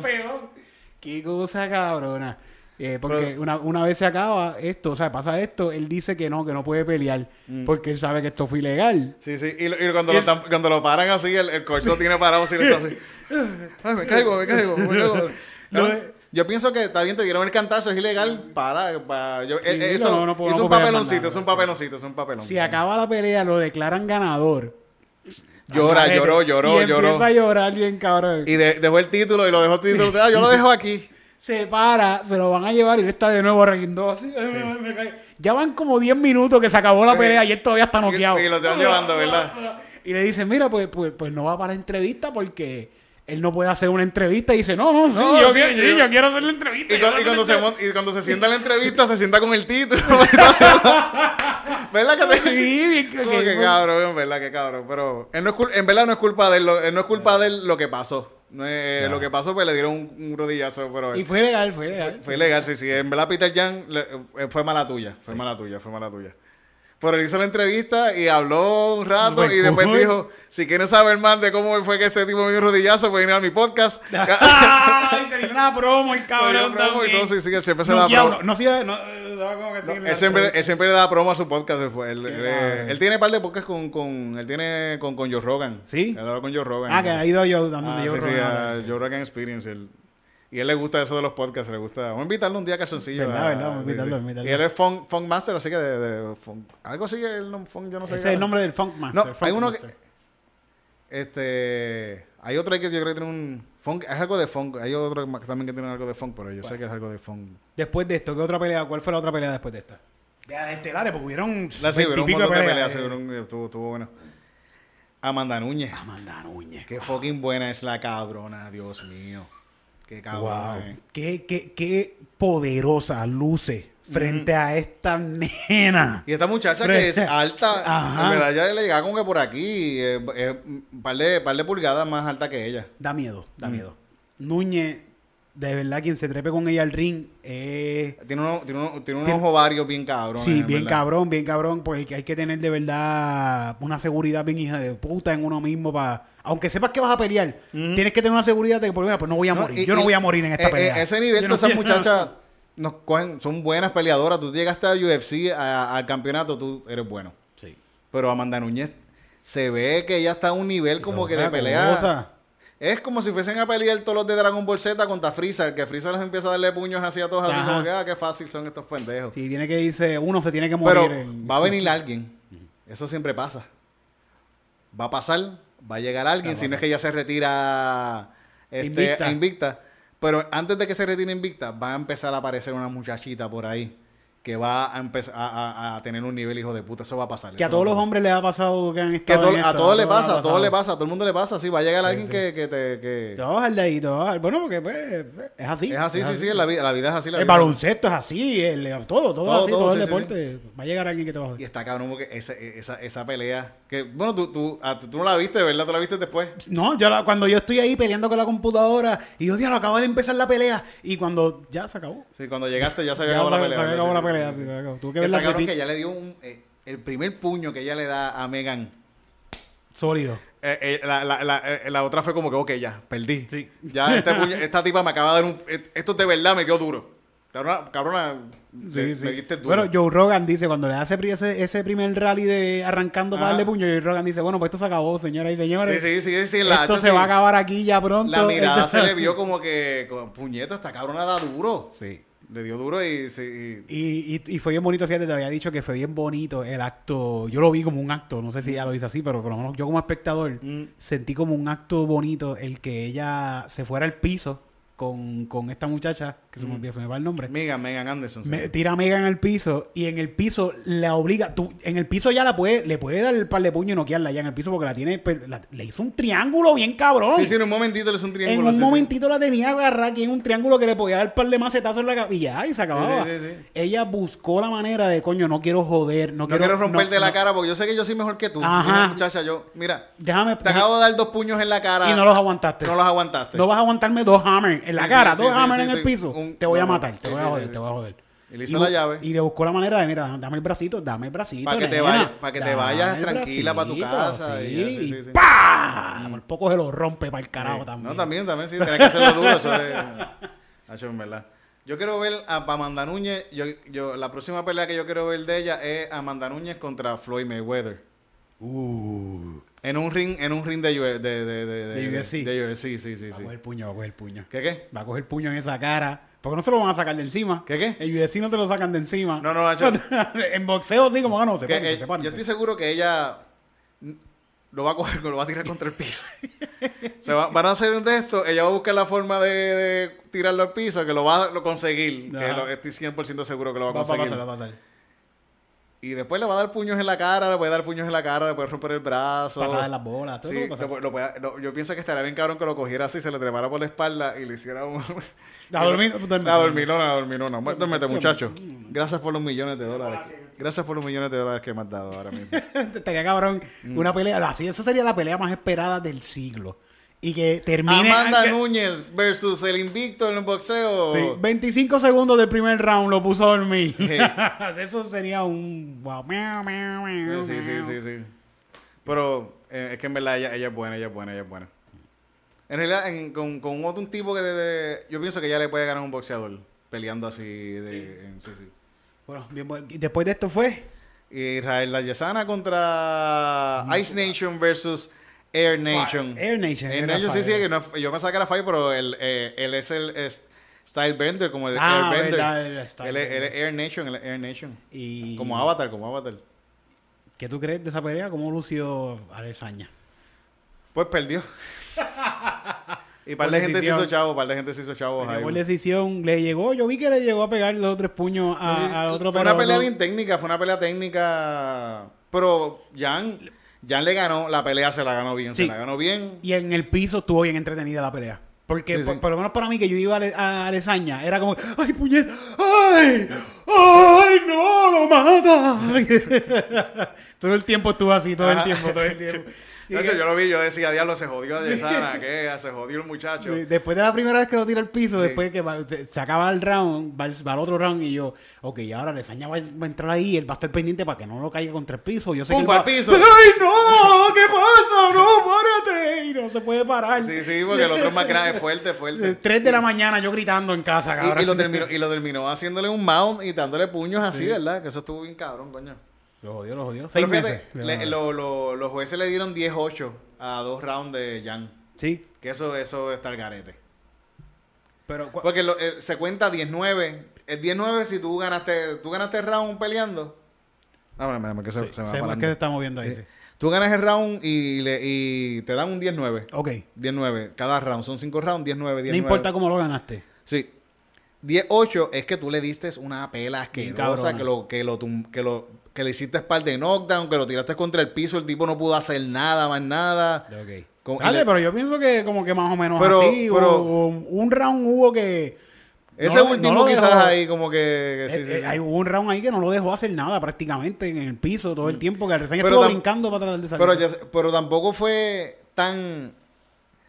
Qué cosa cabrona. Eh, porque una, una vez se acaba esto, o sea, pasa esto, él dice que no, que no puede pelear, Mm. porque él sabe que esto fue ilegal. Sí, sí. Y, y cuando, Y lo, el- cuando lo paran así, el, el coach lo tiene parado así, está así. Ay, me caigo, me caigo, me caigo. Yo pienso que está bien, te dieron el cantazo, es ilegal. Para, para. Yo, eh, eso, no, no puedo- es un papeloncito, es un papeloncito, es un papelón. Si acaba la pelea, lo declaran ganador. Llora, lloró, lloró, lloró. empieza a llorar bien cabrón. Y de- dejó el título y lo dejó el título. Ah, yo lo dejo aquí. Se para, se lo van a llevar y él está de nuevo reguindó así. me- me cae. Ya van como 10 minutos que se acabó la pelea y él todavía está noqueado. Y- lo están llevando, ¿verdad? Y le dicen, mira, pues, pues, pues no va para la entrevista porque él no puede hacer una entrevista. Y dice, no, no, sí, No, yo, sí, quiero, yo- yo quiero hacer la entrevista. Y, yo cu- y cuando, se, y cuando se sienta en la entrevista, se sienta con el título. ¿Verdad que te.? Sí, bien que- que- cabrón, verdad, que cabrón. Pero él no es en verdad no es culpa de él, lo, él no es culpa de él lo que pasó. No es- Lo que pasó, pues le dieron un, un rodillazo, pero Y fue legal, fue legal. fue ilegal, sí, sí. En verdad, Peter Jan le- eh, fue mala tuya. Fue mala tuya, fue mala tuya. Pero él hizo la entrevista y habló un rato y después dijo, si quieren saber más de cómo fue que este tipo me dio un rodillazo, pueden ir a mi podcast. Ay, se dio una promo el cabrón promo y todo, sí, sí, él siempre se No, da promo. no, sí, no, eh, daba como que sí, Él siempre, él siempre le da promo a su podcast. después. Él, él, cabrón. él tiene un par de podcasts con, con, él tiene con, con Joe Rogan. ¿Sí? Él habla con Joe Rogan. Ah, que ha ido yo dando Ah, yo sí, sí, Rogan, a sí. Joe Rogan Experience. él- y a él le gusta eso de los podcasts, le gusta. Vamos a invitarlo un día a calzoncillo. Verdad, a- verdad, vamos a sí, invitarlo, sí. invitarlo. Y él es funk, funk master, así que de, de funk- algo así, el funk, yo no sé. Ese es el nombre del Funk Master. No, Funk hay uno que-. Este. Hay otro ahí que yo creo que tiene un. Funk, es algo de funk. Hay otro también que tiene algo de funk, pero yo sé que es algo de funk. Después de esto, ¿qué otra pelea? ¿Cuál fue la otra pelea después de esta? De las estelares, porque hubieron La sí, pero un montón de peleas, hubo un- Estuvo, estuvo bueno. Amanda Núñez. Amanda Núñez. Qué fucking buena es la cabrona, Dios mío. Qué cabrona. Wow. eh. Qué, qué, qué poderosa luce frente a esta nena. Y esta muchacha que es alta, Ajá. en verdad ya le llega como que por aquí, eh, eh, un par de, par de pulgadas más alta que ella. Da miedo, da Mm. miedo. Núñez, de verdad, quien se trepe con ella al ring es... Tiene, uno- tiene, uno- tiene unos Tiene- ovarios bien cabrones. Sí, en bien verdad. cabrón, bien cabrón, porque hay que- hay que tener de verdad una seguridad bien hija de puta en uno mismo para... Aunque sepas que vas a pelear, tienes que tener una seguridad de que, por ejemplo, pues no voy a No, morir. y- Yo no voy a morir en esta eh, pelea. eh, ese nivel, no todas esas muchachas nos cogen, son buenas peleadoras. Tú llegaste a UFC, a- al campeonato, tú eres bueno. Sí. Pero Amanda Núñez se ve que ella está a un nivel como que de pelea. cosa. Es como si fuesen a pelear todos los de Dragon Ball Z contra Freezer, que Freezer les empieza a darle puños así a todos, así como que, ah, qué fácil son estos pendejos. Sí, tiene que irse... Uno se tiene que morir. Pero en- va a venir alguien. Eso siempre pasa. Va a pasar, va a llegar alguien, si no es que ella se retira este, Invicta. invicta. Pero antes de que se retire invicta, va a empezar a aparecer una muchachita por ahí que va a empezar a, a- a tener un nivel hijo de puta. Eso va a pasar. Que a todos va los hombres les ha pasado que han Que a, estado to- en a todos le les pasa, a todos pasado. le pasa, a todo el mundo le pasa. Sí, va a llegar Sí, alguien sí. que, que te... que- Te vas a bajar de ahí, te vas a bajar. Bueno, porque pues, es así. Es así, sí, sí, la vida, la vida es así. La El vida baloncesto es así, el, todo, todo, Todo, así, todo, el sí, deporte. Va a llegar alguien que te va a Y está cabrón porque esa, esa, esa pelea... Que, bueno, tú, tú, ah, tú no la viste, ¿verdad? Tú la viste después. No, yo la- cuando yo estoy ahí peleando con la computadora y yo, diablo, acaba de empezar la pelea. Y cuando ya se acabó. Sí, cuando llegaste ya se había acabado la pelea. se acabado la pelea, sí, sí, sí. Tuve que ver la cabrón que ella le dio un... eh, el primer puño que ella le da a Megan... Sólido. eh, eh, la, la, la, eh, la otra fue como que, ok, ya, perdí. Ya este puño- esta tipa me acaba de dar un... Esto de verdad me dio duro. Cabrona, cabrona Sí, le- sí. me diste duro. Bueno, Joe Rogan dice, cuando le hace ese, ese primer rally de arrancando para Ajá. darle puño, Joe Rogan dice, bueno, pues esto se acabó, señoras y sí, señores. sí, sí, sí. La, esto hacha, se sí. va a acabar aquí ya pronto. La mirada Entonces- se le vio como que... como, Puñeta, esta cabrona da duro. Sí. Le dio duro y... y- Y, y, y fue bien bonito, fíjate, te había dicho que fue bien bonito el acto. Yo lo vi como un acto, no sé si ella lo dice así, pero por lo menos yo como espectador Mm. sentí como un acto bonito el que ella se fuera al piso con, con esta muchacha, que se me olvidó, se me va el nombre. Megan, Megan Anderson. sí. Me- tira a Megan al piso y en el piso la obliga. Tú, en el piso ya la puede, le puede dar el par de puño y noquearla ya en el piso porque la tiene. la- le hizo un triángulo bien cabrón. Sí, sí, en un momentito le hizo un en triángulo. un sí, sí. momentito la tenía agarrada aquí en un triángulo que le podía dar el par de macetazos en la cabeza y ya, y se acababa. Ella buscó la manera de, coño, no quiero joder, no, No quiero, quiero romperte no- la no- cara porque yo sé que yo soy mejor que tú. Ajá. Mira, muchacha, yo... Mira, Déjame. te acabo de dar dos puños en la cara. y no los aguantaste. No los aguantaste. No vas a aguantarme dos hammers en la Sí, cara, sí, dos sí, hammers en el piso. un- te voy a matar, te voy a joder, te voy a joder. Y le hizo la llave. Y le buscó la manera de, mira, dame el bracito, dame el bracito. Pa' que te vayas- que te tranquila pa' tu casa, Sí, y así, sí, sí. ¡pah! Por poco se lo rompe para el carajo también. No, también, también, sí. Tienes que hacerlo duro. Eso es... Hacho, en verdad. Yo quiero ver a Amanda Núñez. Yo, yo, la próxima pelea que yo quiero ver de ella es Amanda Núñez contra Floyd Mayweather. Uh, En un ring, en un ring de, UE de, de, de, UFC. De UFC, sí, sí, va a sí. coger puño, va a coger puño. ¿Qué qué? Va a coger puño en esa cara. Porque no se lo van a sacar de encima. ¿Qué, qué? El UFC no te lo sacan de encima. No, no, Hacho. en boxeo sí, como que no, se Que, eh, yo estoy seguro que ella lo va a coger, lo va a tirar contra el piso. Se va- van a hacer un de esto, ella va a buscar la forma de, de tirarlo al piso, que lo va a lo conseguir. Que lo- estoy 100% seguro que lo va a Va a conseguir. pasar, va a pasar. Y después le va a dar puños en la cara, le puede dar puños en la cara, le puede romper el brazo. En las bolas, todo Sí, eso puede pasar. lo pu- lo puede- lo- yo pienso que estaría bien cabrón que lo cogiera así, se le trepara por la espalda y le hiciera un... La dormir- duerme. La dormilona, la dormilona. Duérmete, muchacho. Gracias por los millones de dólares. Gracias por los millones de dólares que me has dado ahora mismo. Estaría cabrón Mm. una pelea. Así, eso sería la pelea más esperada del siglo. Y que termine. Amanda que- Núñez versus el invicto en el boxeo. Sí, 25 segundos del primer round lo puso a dormir. Sí. eso sería un. Sí, sí, sí, sí, sí. Pero eh, es que en verdad ella, ella es buena, ella es buena, ella es buena. En realidad, en- con, con otro un tipo que de, de- yo pienso que ella le puede ganar un boxeador peleando así. De, en- sí, sí. Bueno, bien, bueno. Y después de esto fue. Israel Layesana contra Ice Nation versus Air Nation. Air Nation. Air Nation sí, sí, que no, yo pensaba que era Fire, pero él, eh, él es el es Style Bender, como el Ah, Air Bender. verdad, el Style él, él es. Air Nation, él es Air Nation. Y. Como Avatar, como Avatar. ¿Qué tú crees de esa pelea? ¿Cómo lució Adesanya? Pues perdió. y par de gente se hizo chavo, par de gente se hizo chavo. Por decisión, le llegó, yo vi que le llegó a pegar los otros puños a, al otro fue una pelea no- bien técnica, fue una pelea técnica. Pero Jan, Jan le ganó, la pelea se la ganó bien, Sí. se la ganó bien. Y en el piso estuvo bien entretenida la pelea. Porque Sí, por, sí. por lo menos para mí que yo iba a, Le- a era como, ¡ay, puñet! ¡Ay! ¡Ay, no! ¡Lo mata! todo el tiempo estuvo así, todo el tiempo, todo el tiempo. Y De hecho, que- yo lo vi, yo decía, diablo, se jodió de sana, ¿qué? Se jodió el muchacho. Sí, después de la primera vez que lo tira al piso, después que va- se acaba el round, va, va al otro round y yo, ok, ahora Lesaña va, va a entrar ahí, él va a estar pendiente para que no lo caiga contra el piso. Yo sé ¡Pum, que él va- pa'l piso! ¡Ay, no! ¿Qué pasa? ¡No, párate! Y no se puede parar. Sí, sí, porque el otro es más grande, fuerte, fuerte. Tres de la mañana yo gritando en casa, cabrón. y lo terminó, y lo terminó haciéndole un mount y dándole puños así, ¿verdad? Que eso estuvo bien cabrón, coño. Lo jodió, lo jodió. Pero Seis meses. le- lo- lo- los jueces le dieron 10-8 a dos rounds de Jan. Sí, Que eso, eso está el garete. pero... Porque lo- eh, se cuenta 19. Es 19 si tú ganaste, tú ganaste el round peleando. Ah, bueno, que se, Sí, se me va que se está moviendo ahí, sí. Tú ganas el round y, le, y te dan un 19. Ok. 19. Cada round. Son 5 rounds, 19, 19. No importa cómo lo ganaste. Sí. 10-8 es que tú le diste una pela asquerosa, que lo, que lo, que lo, que le hiciste par de knockdown, que lo tiraste contra el piso, el tipo no pudo hacer nada, más nada. Ok. Como- Dale, le- pero yo pienso que como que más o menos Pero- así. pero- hubo- un round hubo que... Ese no último no quizás dejó- ahí como que... que sí, Eh, sí, eh, sí. Hay hubo un round ahí que no lo dejó hacer nada prácticamente en el piso todo el tiempo. Que el reseña Mm. Estuvo brincando para tratar de salir. Pero, ya pero tampoco fue tan...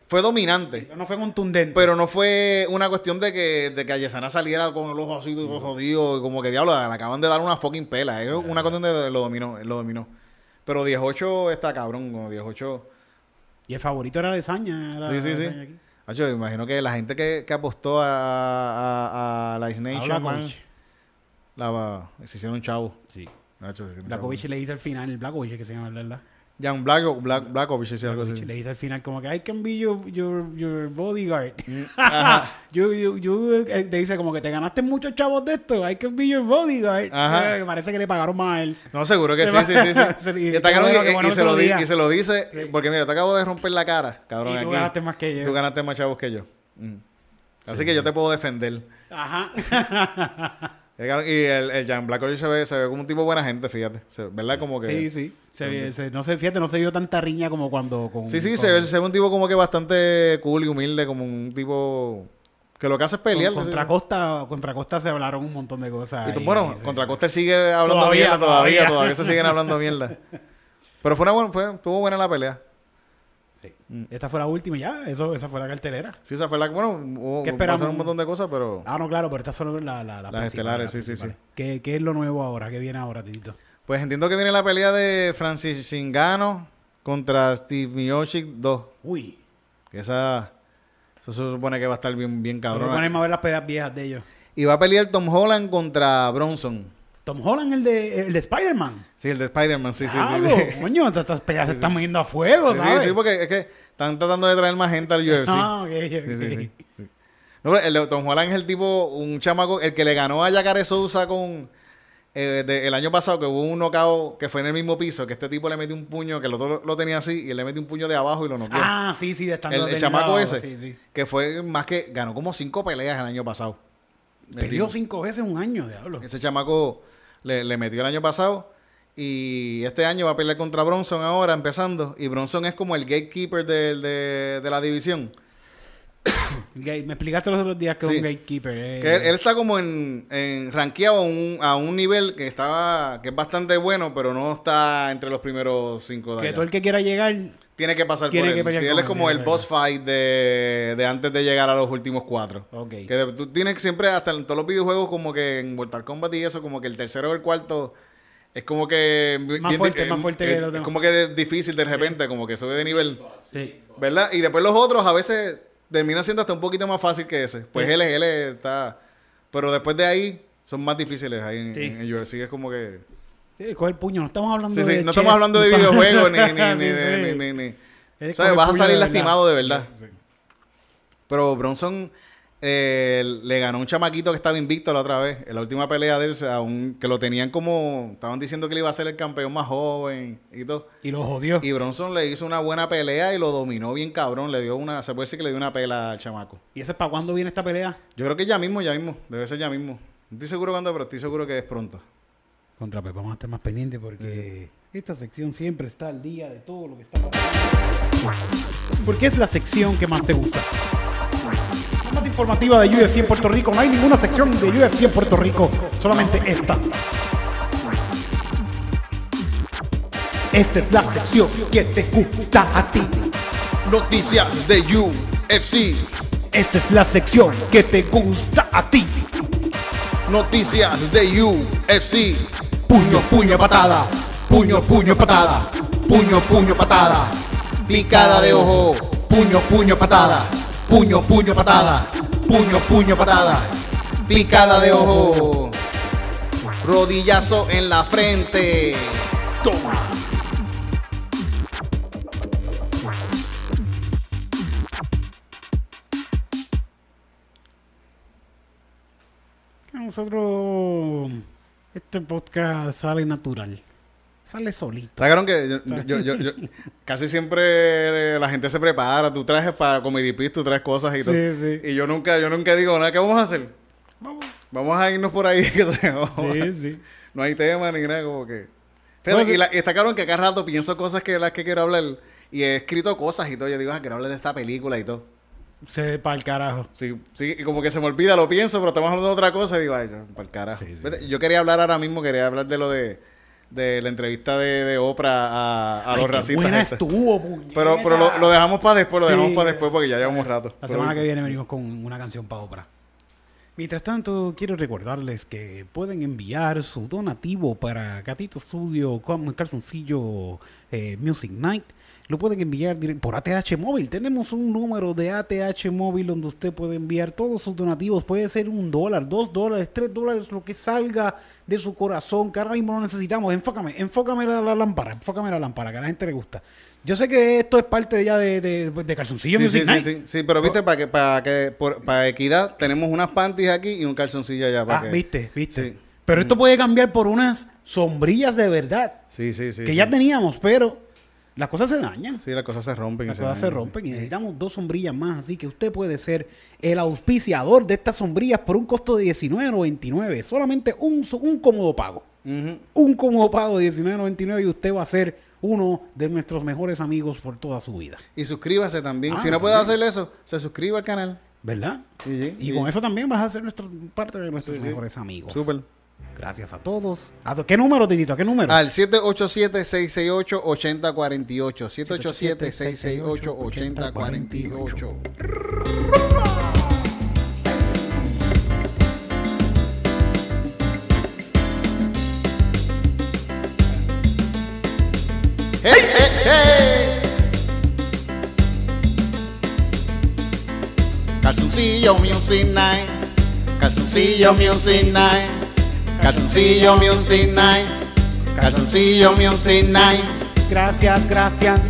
Fue dominante. no fue contundente. Pero no fue una cuestión de que, de que Ayesana saliera con el ojo así todo jodido, y como que diablo, le acaban de dar una fucking pela. Es una cuestión de lo dominó, lo dominó. Pero 18 está cabrón, como 18. Y el favorito era Lesaña. era Sí, sí, sí. Aquí. Hacho, imagino que la gente que, que apostó a, a, a la Ice Nation, A man, la, se hicieron chavo. Sí. Blakovic chavo. le dice al final, el Blakovic que se llama, ¿verdad? Jan Blacko- Black, Blackovich, sí, algo así. Le dice al final como que I can be your, your, your bodyguard. Mm, Ajá. you, you, you, eh, te dice como que te ganaste muchos chavos de esto. I can be your bodyguard. Ajá. Eh, parece que le pagaron más a él. No, seguro que Te sí, sí, sí. sí. bueno se lo di- y se lo dice, porque mira, te acabo de romper la cara, cabrón. Y tú aquí. ganaste más que yo. Tú ganaste más chavos que yo. Mm. Así que yo te puedo defender. Ajá. Y el, el Jan Blackovich se ve, se ve como un tipo buena gente, fíjate. Se- ¿Verdad? Como que... Sí, sí. Se, no se, fíjate, no se vio tanta riña como cuando con... Sí, sí, con- se ve, se ve un tipo como que bastante cool y humilde, como un tipo que lo que hace es pelear. contra Costa, contra Costa se hablaron un montón de cosas. Y tú- ahí, bueno, contra Costa sigue hablando Todavía, mierda todavía, todavía. todavía, se siguen hablando mierda. Pero fue una buena, fue, estuvo buena la pelea. Sí. Mm. Esta fue la última ya. Eso, esa fue la cartelera. Sí, esa fue la, bueno, hubo, ¿Qué esperamos? pasaron un montón de cosas, pero Ah, no, claro, pero estas son la, la, la Las estelares, sí, sí, sí. ¿Qué, ¿Qué es lo nuevo ahora? ¿Qué viene ahora, Tito? pues entiendo que viene la pelea de Francis Zingano contra Steve Miocic 2. Uy. Que esa, eso se supone que va a estar bien, bien cabrón. ponerme a ver las pedas viejas de ellos. Y va a pelear Tom Holland contra Bronson. Tom Holland, el de, el de Spider-Man. Sí, el de Spider-Man, sí, sí, sí. Sí. Coño, estas- peleas se están moviendo a fuego, Sí, ¿sabes? sí, porque es que están tratando de traer más gente al UFC. Ah, ok, ok. Sí, sí, sí, sí. No, pero el de Tom Holland es el tipo, un chamaco, el que le ganó a Jacare Sousa con eh, de- el año pasado, que hubo un knockout que fue en el mismo piso, que este tipo le metió un puño, que el otro lo, lo tenía así, y él le metió un puño de abajo y lo noqueó. Ah, sí, sí, de estando el, chamaco ese, Sí, sí. que fue más que, ganó como cinco peleas el año pasado. Perdió cinco veces en un año, diablo. Ese chamaco le, le metió el año pasado. Y este año va a pelear contra Bronson ahora, empezando. Y Bronson es como el gatekeeper de, de- de la división. Me explicaste los otros días que es un gatekeeper. eh. Que él, él está como en, en rankeado a un, a un nivel que estaba que es bastante bueno, pero no está entre los primeros cinco de que allá. todo el que quiera llegar. Tiene que pasar tiene por que él. Sí, él es como el boss fight de, de antes de llegar a los últimos cuatro. Ok. Que tú tienes siempre, hasta en todos los videojuegos, como que en Mortal Kombat y eso, como que el tercero o el cuarto es como que... bien fuerte, di- más eh, fuerte que eh, los es demás. como que de- difícil de repente, como que sube de nivel, Sí. ¿verdad? Y después los otros a veces terminan siendo hasta un poquito más fácil que ese. Pues Sí. él, es- él es- está... Pero después de ahí son más difíciles ahí en, Sí. en, en UFC. Es como que... Sí, coge el puño. No estamos hablando Sí, de sí, no chess, estamos hablando de no videojuegos ni, ni, ni, de- ni- ni- ni- Es ¿Sabes? Vas a salir de lastimado de verdad. Pero Bronson eh, le ganó un chamaquito que estaba invicto la otra vez. En la última pelea de él, a un- que lo tenían como. Estaban diciendo que le iba a ser el campeón más joven y todo. Y lo jodió. Y Bronson le hizo una buena pelea y lo dominó bien cabrón. Le dio una. Se puede decir que le dio una pela al chamaco. ¿Y ese es para cuándo viene esta pelea? Yo creo que ya mismo, ya mismo. Debe ser ya mismo. No estoy seguro cuándo, pero estoy seguro que es pronto. Contra, pues vamos a estar más pendientes porque esta sección siempre está al día de todo lo que está pasando. Porque es la sección que más te gusta. La más informativa de UFC en Puerto Rico. No hay ninguna sección de UFC en Puerto Rico, solamente esta. Esta es la sección que te gusta a ti. Noticias de UFC. Esta es la sección que te gusta a ti. Noticias de UFC. Puño, puño, patada. Puño, puño, patada. Puño, puño, patada. Picada de ojo. Puño, puño, patada. Puño, puño, patada. Puño, puño, patada. Picada de ojo. Rodillazo en la frente. Toma. Nosotros, este podcast sale natural, sale solito. ¿Sacaron que yo, yo- yo- yo- casi siempre la gente se prepara? Tú traes para Comedy Piece, tú traes cosas y todo. Sí, sí. Y yo nunca, yo nunca digo nada. ¿Qué vamos a hacer? Vamos a irnos por ahí. que se- Sí, sí. No hay tema ni nada, como que. No, Fíjate, sí. y, la- y está cabrón que cada rato pienso cosas que las que quiero hablar. Y he escrito cosas y todo. Yo digo, ah, quiero hablar de esta película y todo. Se para el carajo. Sí, sí, y como que se me olvida, lo pienso, pero estamos hablando de otra cosa y digo, ay, para el carajo. Sí, sí. Vete, Yo quería hablar ahora mismo, quería hablar de lo de, de la entrevista de, de Oprah a, a Ay, los qué racistas. buena estos. estuvo, puñeta. Pero, pero lo, lo dejamos para después, lo dejamos para después porque ya llevamos rato. La Pero- semana que viene venimos con una canción para Oprah. Mientras tanto, quiero recordarles que pueden enviar su donativo para Gatito Studio con Calzoncillo eh, Music Night. Lo pueden enviar por ATH Móvil. Tenemos un número de ATH Móvil donde usted puede enviar todos sus donativos. Puede ser un dólar, dos dólares, tres dólares, lo que salga de su corazón. Que ahora mismo lo necesitamos. Enfócame, enfócame la, la lámpara, enfócame la lámpara, que a la gente le gusta. Yo sé que esto es parte ya de, de, de Calzoncillo Sí, Music sí, Night. sí, sí, sí, pero viste, para que, para que, por- para equidad, tenemos unas panties aquí y un calzoncillo allá. Para Ah, que- viste, viste. Sí. Pero esto puede cambiar por unas sombrillas de verdad Sí, sí, sí. que sí. ya teníamos, pero las cosas se dañan. Sí, las cosas se rompen. y Las cosas se rompen y necesitamos dos sombrillas más. Así que usted puede ser el auspiciador de estas sombrillas por un costo de $19.99. Solamente un, un cómodo pago. Un cómodo pago de $19.99 y usted va a ser uno de nuestros mejores amigos por toda su vida. Y suscríbase también. Ah, si no puede hacer eso, se suscribe al canal. ¿Verdad? Sí, sí, Y con eso también vas a ser nuestro, parte de nuestros mejores amigos. Súper. Gracias a todos. ¿A qué número, Titito? ¿A qué número? Al 787-668-8048. 787-668-8048. ¡Hey, hey, hey! Calzoncillo Music Night. Calzoncillo Music Night. Calzoncillo Music Night. Calzoncillo Music Night. Gracias, gracias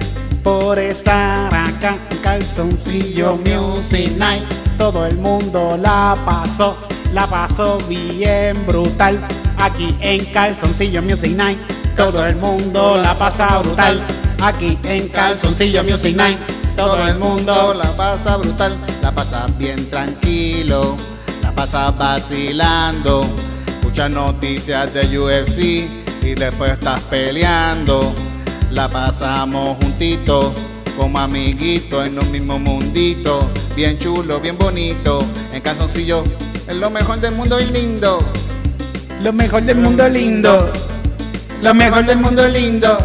por estar acá Calzoncillo Music Night. Todo el mundo la pasó, la pasó bien brutal. Aquí en Calzoncillo Music Night. Todo el mundo la pasa brutal. Aquí en Calzoncillo Music Night. Todo el mundo la pasa brutal, la pasa bien tranquilo, la pasa vacilando. Escuchas noticias de UFC y después estás peleando. La pasamos juntitos, como amiguitos en un mismo mundito. Bien chulo, bien bonito. En calzoncillo es lo mejor del mundo y lindo. Lo mejor del mundo lindo. Lo mejor del mundo lindo.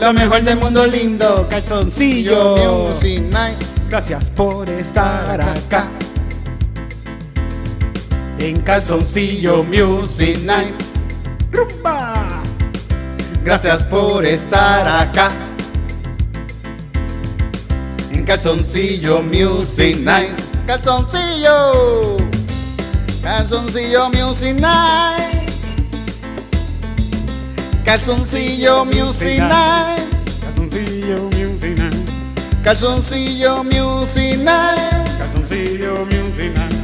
Lo mejor del mundo lindo. Calzoncillo. Music Night. Gracias por estar acá. En Calzoncillo Music Night. ¡Rumba! Gracias por estar acá. En Calzoncillo Music Night. Calzoncillo. Calzoncillo Music Night. Calzoncillo Music Night. Calzoncillo Music Night. Calzoncillo Music Night. Calzoncillo Music Night.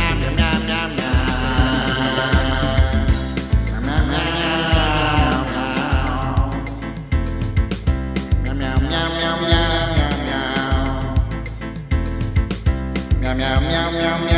miau, miau, miau.